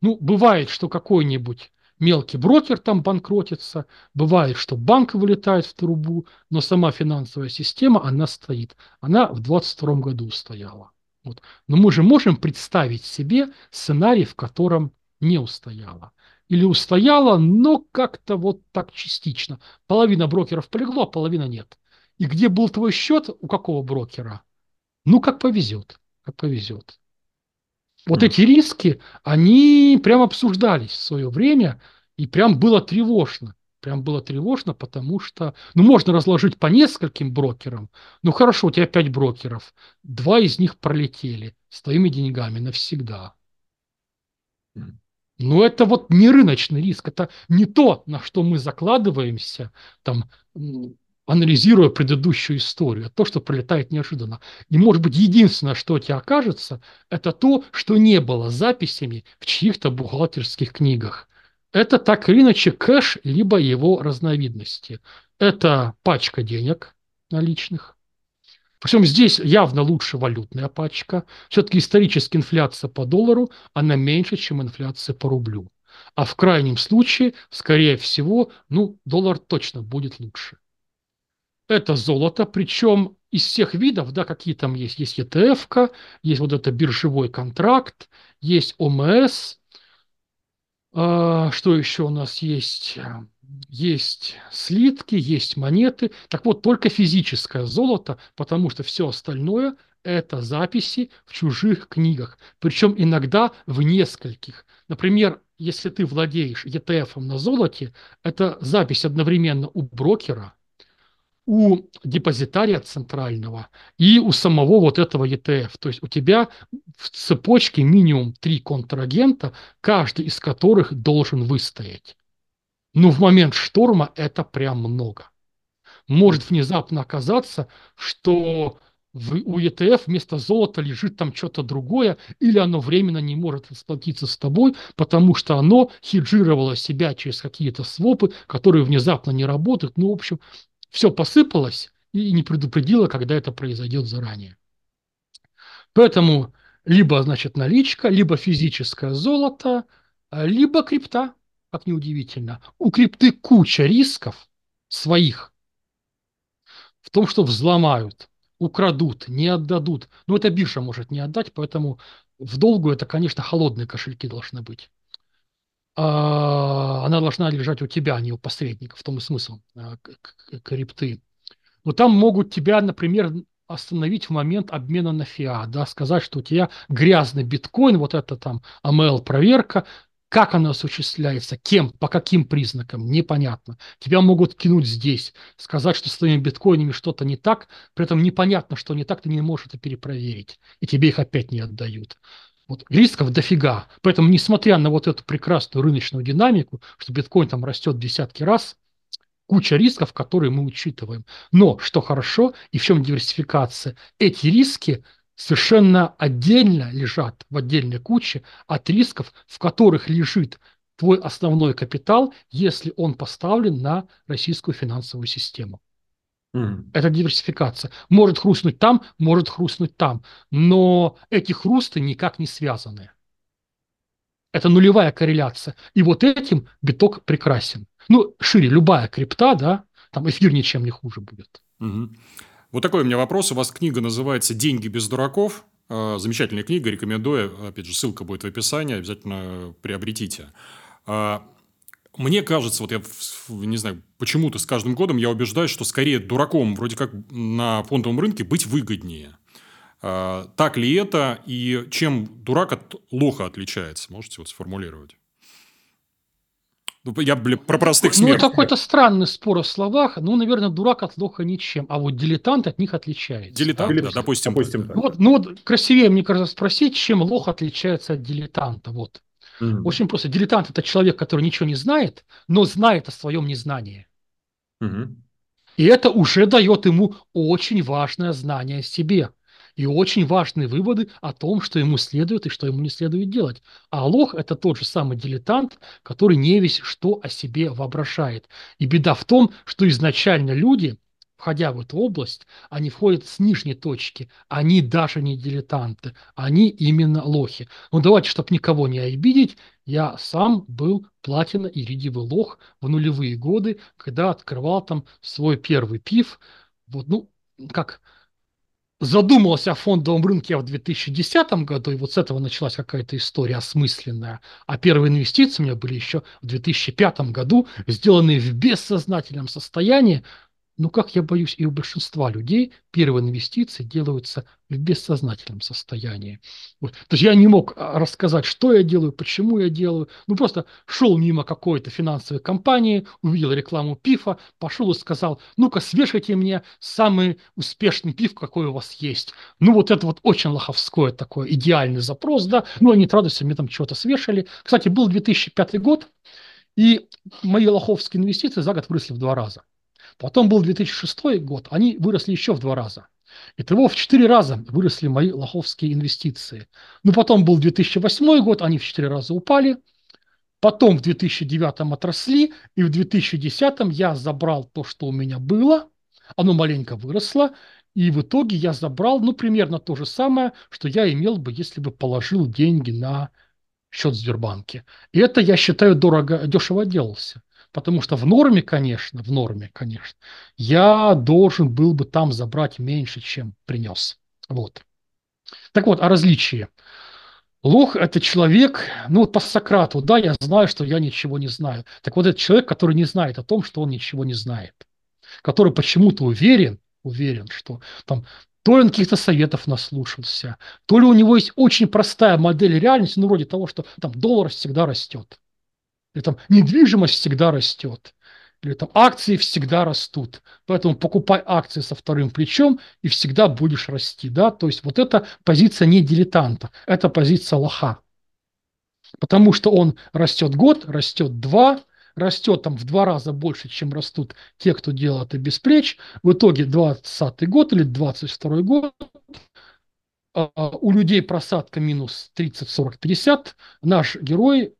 Ну, бывает, что какой-нибудь мелкий брокер там банкротится, бывает, что банк вылетает в трубу, но сама финансовая система, она стоит. Она в 22 году стояла. Вот. Но мы же можем представить себе сценарий, в котором не устояла. Или устояла, но как-то вот так частично. Половина брокеров полегло, а половина нет. И где был твой счет, у какого брокера? Ну, как повезет, как повезет. Вот mm. эти риски, они прям обсуждались в свое время, и прям было тревожно. Прям было тревожно, потому что, ну, можно разложить по нескольким брокерам. Ну, хорошо, у тебя пять брокеров. Два из них пролетели с твоими деньгами навсегда. Но это вот не рыночный риск, это не то, на что мы закладываемся, там, анализируя предыдущую историю, то, что пролетает неожиданно. И, может быть, единственное, что у тебя окажется, это то, что не было записями в чьих-то бухгалтерских книгах. Это так или иначе кэш, либо его разновидности. Это пачка денег наличных. Причем здесь явно лучше валютная пачка. Все-таки исторически инфляция по доллару, она меньше, чем инфляция по рублю. А в крайнем случае, скорее всего, ну, доллар точно будет лучше это золото, причем из всех видов, да, какие там есть, есть ETF, есть вот это биржевой контракт, есть ОМС, а, что еще у нас есть? Есть слитки, есть монеты. Так вот, только физическое золото, потому что все остальное – это записи в чужих книгах. Причем иногда в нескольких. Например, если ты владеешь ETF на золоте, это запись одновременно у брокера – у депозитария центрального и у самого вот этого ETF. То есть у тебя в цепочке минимум три контрагента, каждый из которых должен выстоять. Но в момент шторма это прям много. Может внезапно оказаться, что в, у ETF вместо золота лежит там что-то другое, или оно временно не может расплатиться с тобой, потому что оно хеджировало себя через какие-то свопы, которые внезапно не работают. Ну, в общем, все посыпалось и не предупредило, когда это произойдет заранее. Поэтому либо, значит, наличка, либо физическое золото, либо крипта, как неудивительно. У крипты куча рисков своих в том, что взломают, украдут, не отдадут. Но это биржа может не отдать, поэтому в долгу это, конечно, холодные кошельки должны быть. А, она должна лежать у тебя, а не у посредника, в том и смысл а, крипты. Но там могут тебя, например, остановить в момент обмена на фиат, да, сказать, что у тебя грязный биткоин, вот это там AML-проверка, как она осуществляется, кем, по каким признакам, непонятно. Тебя могут кинуть здесь, сказать, что с твоими биткоинами что-то не так, при этом непонятно, что не так, ты не можешь это перепроверить, и тебе их опять не отдают. Вот, рисков дофига. Поэтому, несмотря на вот эту прекрасную рыночную динамику, что биткоин там растет десятки раз, куча рисков, которые мы учитываем. Но, что хорошо, и в чем диверсификация, эти риски совершенно отдельно лежат в отдельной куче от рисков, в которых лежит твой основной капитал, если он поставлен на российскую финансовую систему. Mm. Это диверсификация. Может хрустнуть там, может хрустнуть там. Но эти хрусты никак не связаны. Это нулевая корреляция. И вот этим биток прекрасен. Ну, шире, любая крипта, да, там эфир ничем не хуже будет. Угу. Вот такой у меня вопрос. У вас книга называется «Деньги без дураков». А, замечательная книга, рекомендую. Опять же, ссылка будет в описании, обязательно приобретите. Мне кажется, вот я не знаю, почему-то с каждым годом я убеждаюсь, что скорее дураком вроде как на фондовом рынке быть выгоднее. А, так ли это и чем дурак от лоха отличается? Можете вот сформулировать? Ну, я, бля, про простых ну, смертных. Ну, это какой-то странный спор о словах. Ну, наверное, дурак от лоха ничем, а вот дилетант от них отличается. Дилетант, да, да допустим. допустим так. Вот, ну, вот красивее, мне кажется, спросить, чем лох отличается от дилетанта. Вот. Mm. Очень просто. Дилетант – это человек, который ничего не знает, но знает о своем незнании. Mm-hmm. И это уже дает ему очень важное знание о себе и очень важные выводы о том, что ему следует и что ему не следует делать. А лох – это тот же самый дилетант, который не весь что о себе воображает. И беда в том, что изначально люди, входя в эту область, они входят с нижней точки. Они даже не дилетанты, они именно лохи. Ну давайте, чтобы никого не обидеть, я сам был платина и редивый лох в нулевые годы, когда открывал там свой первый пив. Вот, ну, как задумался о фондовом рынке в 2010 году, и вот с этого началась какая-то история осмысленная. А первые инвестиции у меня были еще в 2005 году, сделанные в бессознательном состоянии, ну, как я боюсь, и у большинства людей первые инвестиции делаются в бессознательном состоянии. Вот. То есть я не мог а, рассказать, что я делаю, почему я делаю. Ну, просто шел мимо какой-то финансовой компании, увидел рекламу пифа, пошел и сказал, ну-ка, свешайте мне самый успешный пиф, какой у вас есть. Ну, вот это вот очень лоховское такой идеальный запрос, да. Ну, они радостью мне там чего-то свешали. Кстати, был 2005 год, и мои лоховские инвестиции за год выросли в два раза. Потом был 2006 год, они выросли еще в два раза. Итого в четыре раза выросли мои лоховские инвестиции. Ну, потом был 2008 год, они в четыре раза упали. Потом в 2009 отросли, и в 2010 я забрал то, что у меня было. Оно маленько выросло, и в итоге я забрал, ну, примерно то же самое, что я имел бы, если бы положил деньги на счет в Сбербанке. И это, я считаю, дорого, дешево отделался. Потому что в норме, конечно, в норме, конечно, я должен был бы там забрать меньше, чем принес. Вот. Так вот, о различии. Лох – это человек, ну по Сократу, да, я знаю, что я ничего не знаю. Так вот, это человек, который не знает о том, что он ничего не знает. Который почему-то уверен, уверен, что там то ли он каких-то советов наслушался, то ли у него есть очень простая модель реальности, ну, вроде того, что там доллар всегда растет. Или там недвижимость всегда растет. Или там акции всегда растут. Поэтому покупай акции со вторым плечом и всегда будешь расти. Да? То есть вот это позиция не дилетанта, это позиция лоха. Потому что он растет год, растет два, растет там в два раза больше, чем растут те, кто делает это без плеч. В итоге 20 год или 22 год а, у людей просадка минус 30, 40, 50. Наш герой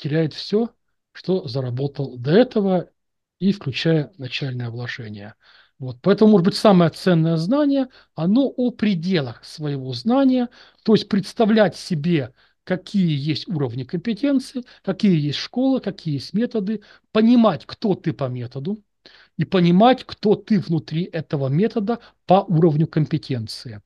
теряет все, что заработал до этого, и включая начальное вложение. Вот. Поэтому, может быть, самое ценное знание, оно о пределах своего знания, то есть представлять себе, какие есть уровни компетенции, какие есть школы, какие есть методы, понимать, кто ты по методу, и понимать, кто ты внутри этого метода по уровню компетенции.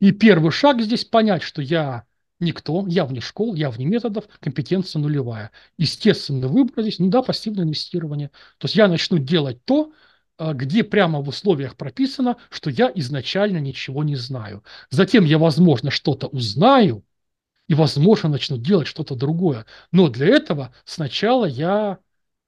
И первый шаг здесь понять, что я Никто, я вне школ, я вне методов, компетенция нулевая. Естественный выбор здесь, ну да, пассивное инвестирование. То есть я начну делать то, а, где прямо в условиях прописано, что я изначально ничего не знаю. Затем я, возможно, что-то узнаю, и, возможно, начну делать что-то другое. Но для этого сначала я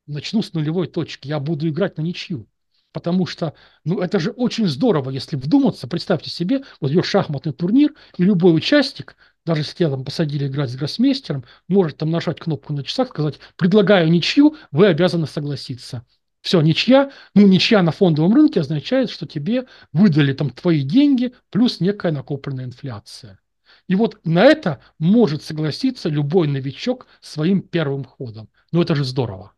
начну с нулевой точки, я буду играть на ничью. Потому что, ну, это же очень здорово, если вдуматься. Представьте себе, вот идет шахматный турнир, и любой участник даже если тебя там посадили играть с гроссмейстером, может там нажать кнопку на часах, сказать, предлагаю ничью, вы обязаны согласиться. Все, ничья. Ну, ничья на фондовом рынке означает, что тебе выдали там твои деньги плюс некая накопленная инфляция. И вот на это может согласиться любой новичок своим первым ходом. Ну, это же здорово.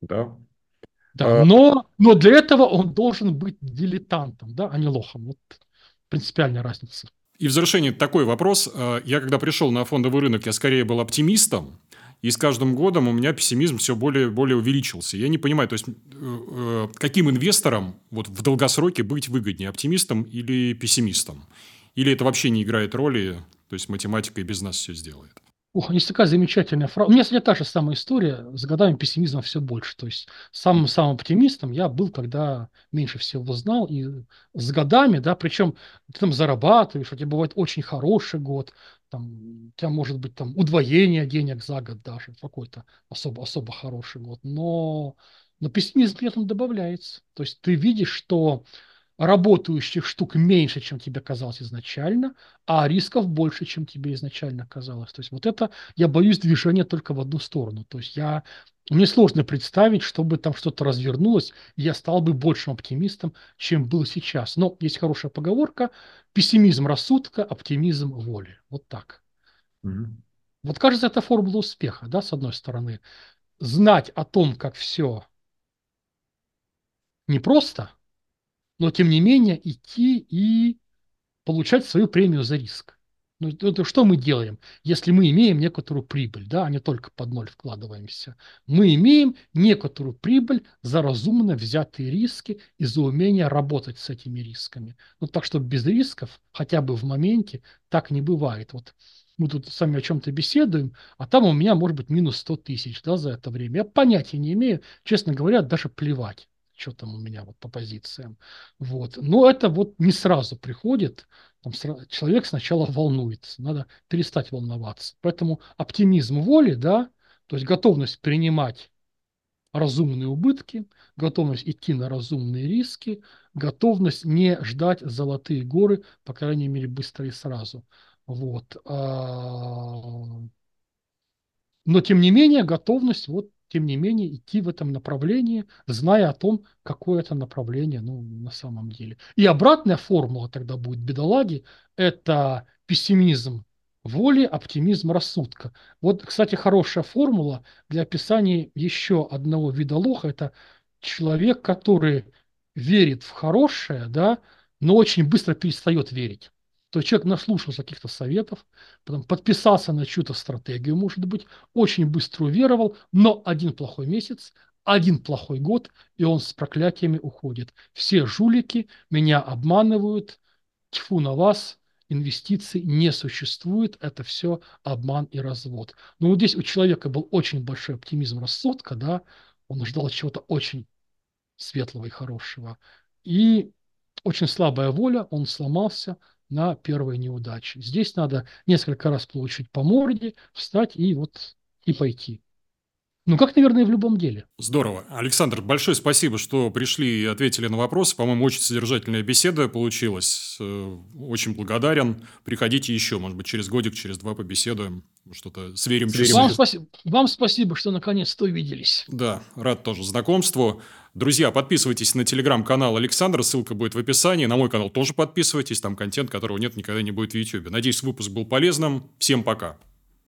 Да. Да, а... но, но для этого он должен быть дилетантом, да, а не лохом. Вот принципиальная разница. И в завершение такой вопрос. А, я когда пришел на фондовый рынок, я скорее был оптимистом, и с каждым годом у меня пессимизм все более и более увеличился. Я не понимаю, то есть, э, э, каким инвесторам вот в долгосроке быть выгоднее, оптимистом или пессимистом? Или это вообще не играет роли, то есть математика и без нас все сделает? Ох, есть такая замечательная фраза. У меня, кстати, та же самая история. С годами пессимизма все больше. То есть самым-самым оптимистом я был, когда меньше всего знал. И с годами, да, причем ты там зарабатываешь, у тебя бывает очень хороший год, там, у тебя может быть там удвоение денег за год даже, какой-то особо, особо хороший год. Но, но пессимизм при этом добавляется. То есть ты видишь, что работающих штук меньше, чем тебе казалось изначально, а рисков больше, чем тебе изначально казалось. То есть вот это, я боюсь движения только в одну сторону. То есть я, мне сложно представить, чтобы там что-то развернулось, и я стал бы большим оптимистом, чем был сейчас. Но есть хорошая поговорка, пессимизм рассудка, оптимизм воли. Вот так. Mm-hmm. Вот кажется, это формула успеха, да, с одной стороны. Знать о том, как все непросто – но тем не менее идти и получать свою премию за риск. Ну, это что мы делаем, если мы имеем некоторую прибыль, да, а не только под ноль вкладываемся? Мы имеем некоторую прибыль за разумно взятые риски и за умение работать с этими рисками. Ну, так что без рисков, хотя бы в моменте, так не бывает. Вот мы тут с вами о чем-то беседуем, а там у меня может быть минус 100 тысяч да, за это время. Я понятия не имею, честно говоря, даже плевать что там у меня вот по позициям. Вот. Но это вот не сразу приходит. Там человек сначала волнуется, надо перестать волноваться. Поэтому оптимизм воли, да, то есть готовность принимать разумные убытки, готовность идти на разумные риски, готовность не ждать золотые горы, по крайней мере, быстро и сразу. Вот. А, но, тем не менее, готовность вот тем не менее, идти в этом направлении, зная о том, какое это направление ну, на самом деле. И обратная формула тогда будет бедолаги – это пессимизм воли, оптимизм рассудка. Вот, кстати, хорошая формула для описания еще одного вида лоха – это человек, который верит в хорошее, да, но очень быстро перестает верить то человек наслушался каких-то советов, потом подписался на чью-то стратегию, может быть, очень быстро уверовал, но один плохой месяц, один плохой год, и он с проклятиями уходит. Все жулики меня обманывают, тьфу на вас, инвестиций не существует, это все обман и развод. Но вот здесь у человека был очень большой оптимизм рассудка, да, он ждал чего-то очень светлого и хорошего. И очень слабая воля, он сломался, на первой неудаче. Здесь надо несколько раз получить по морде, встать и вот и пойти. Ну, как, наверное, в любом деле. Здорово. Александр, большое спасибо, что пришли и ответили на вопросы. По-моему, очень содержательная беседа получилась. Э, очень благодарен. Приходите еще, может быть, через годик, через два побеседуем. Что-то сверим. сверим. Вам, спасибо, вам спасибо, что наконец-то увиделись. Да, рад тоже знакомству. Друзья, подписывайтесь на телеграм-канал Александра, ссылка будет в описании. На мой канал тоже подписывайтесь, там контент, которого нет, никогда не будет в YouTube. Надеюсь, выпуск был полезным. Всем пока.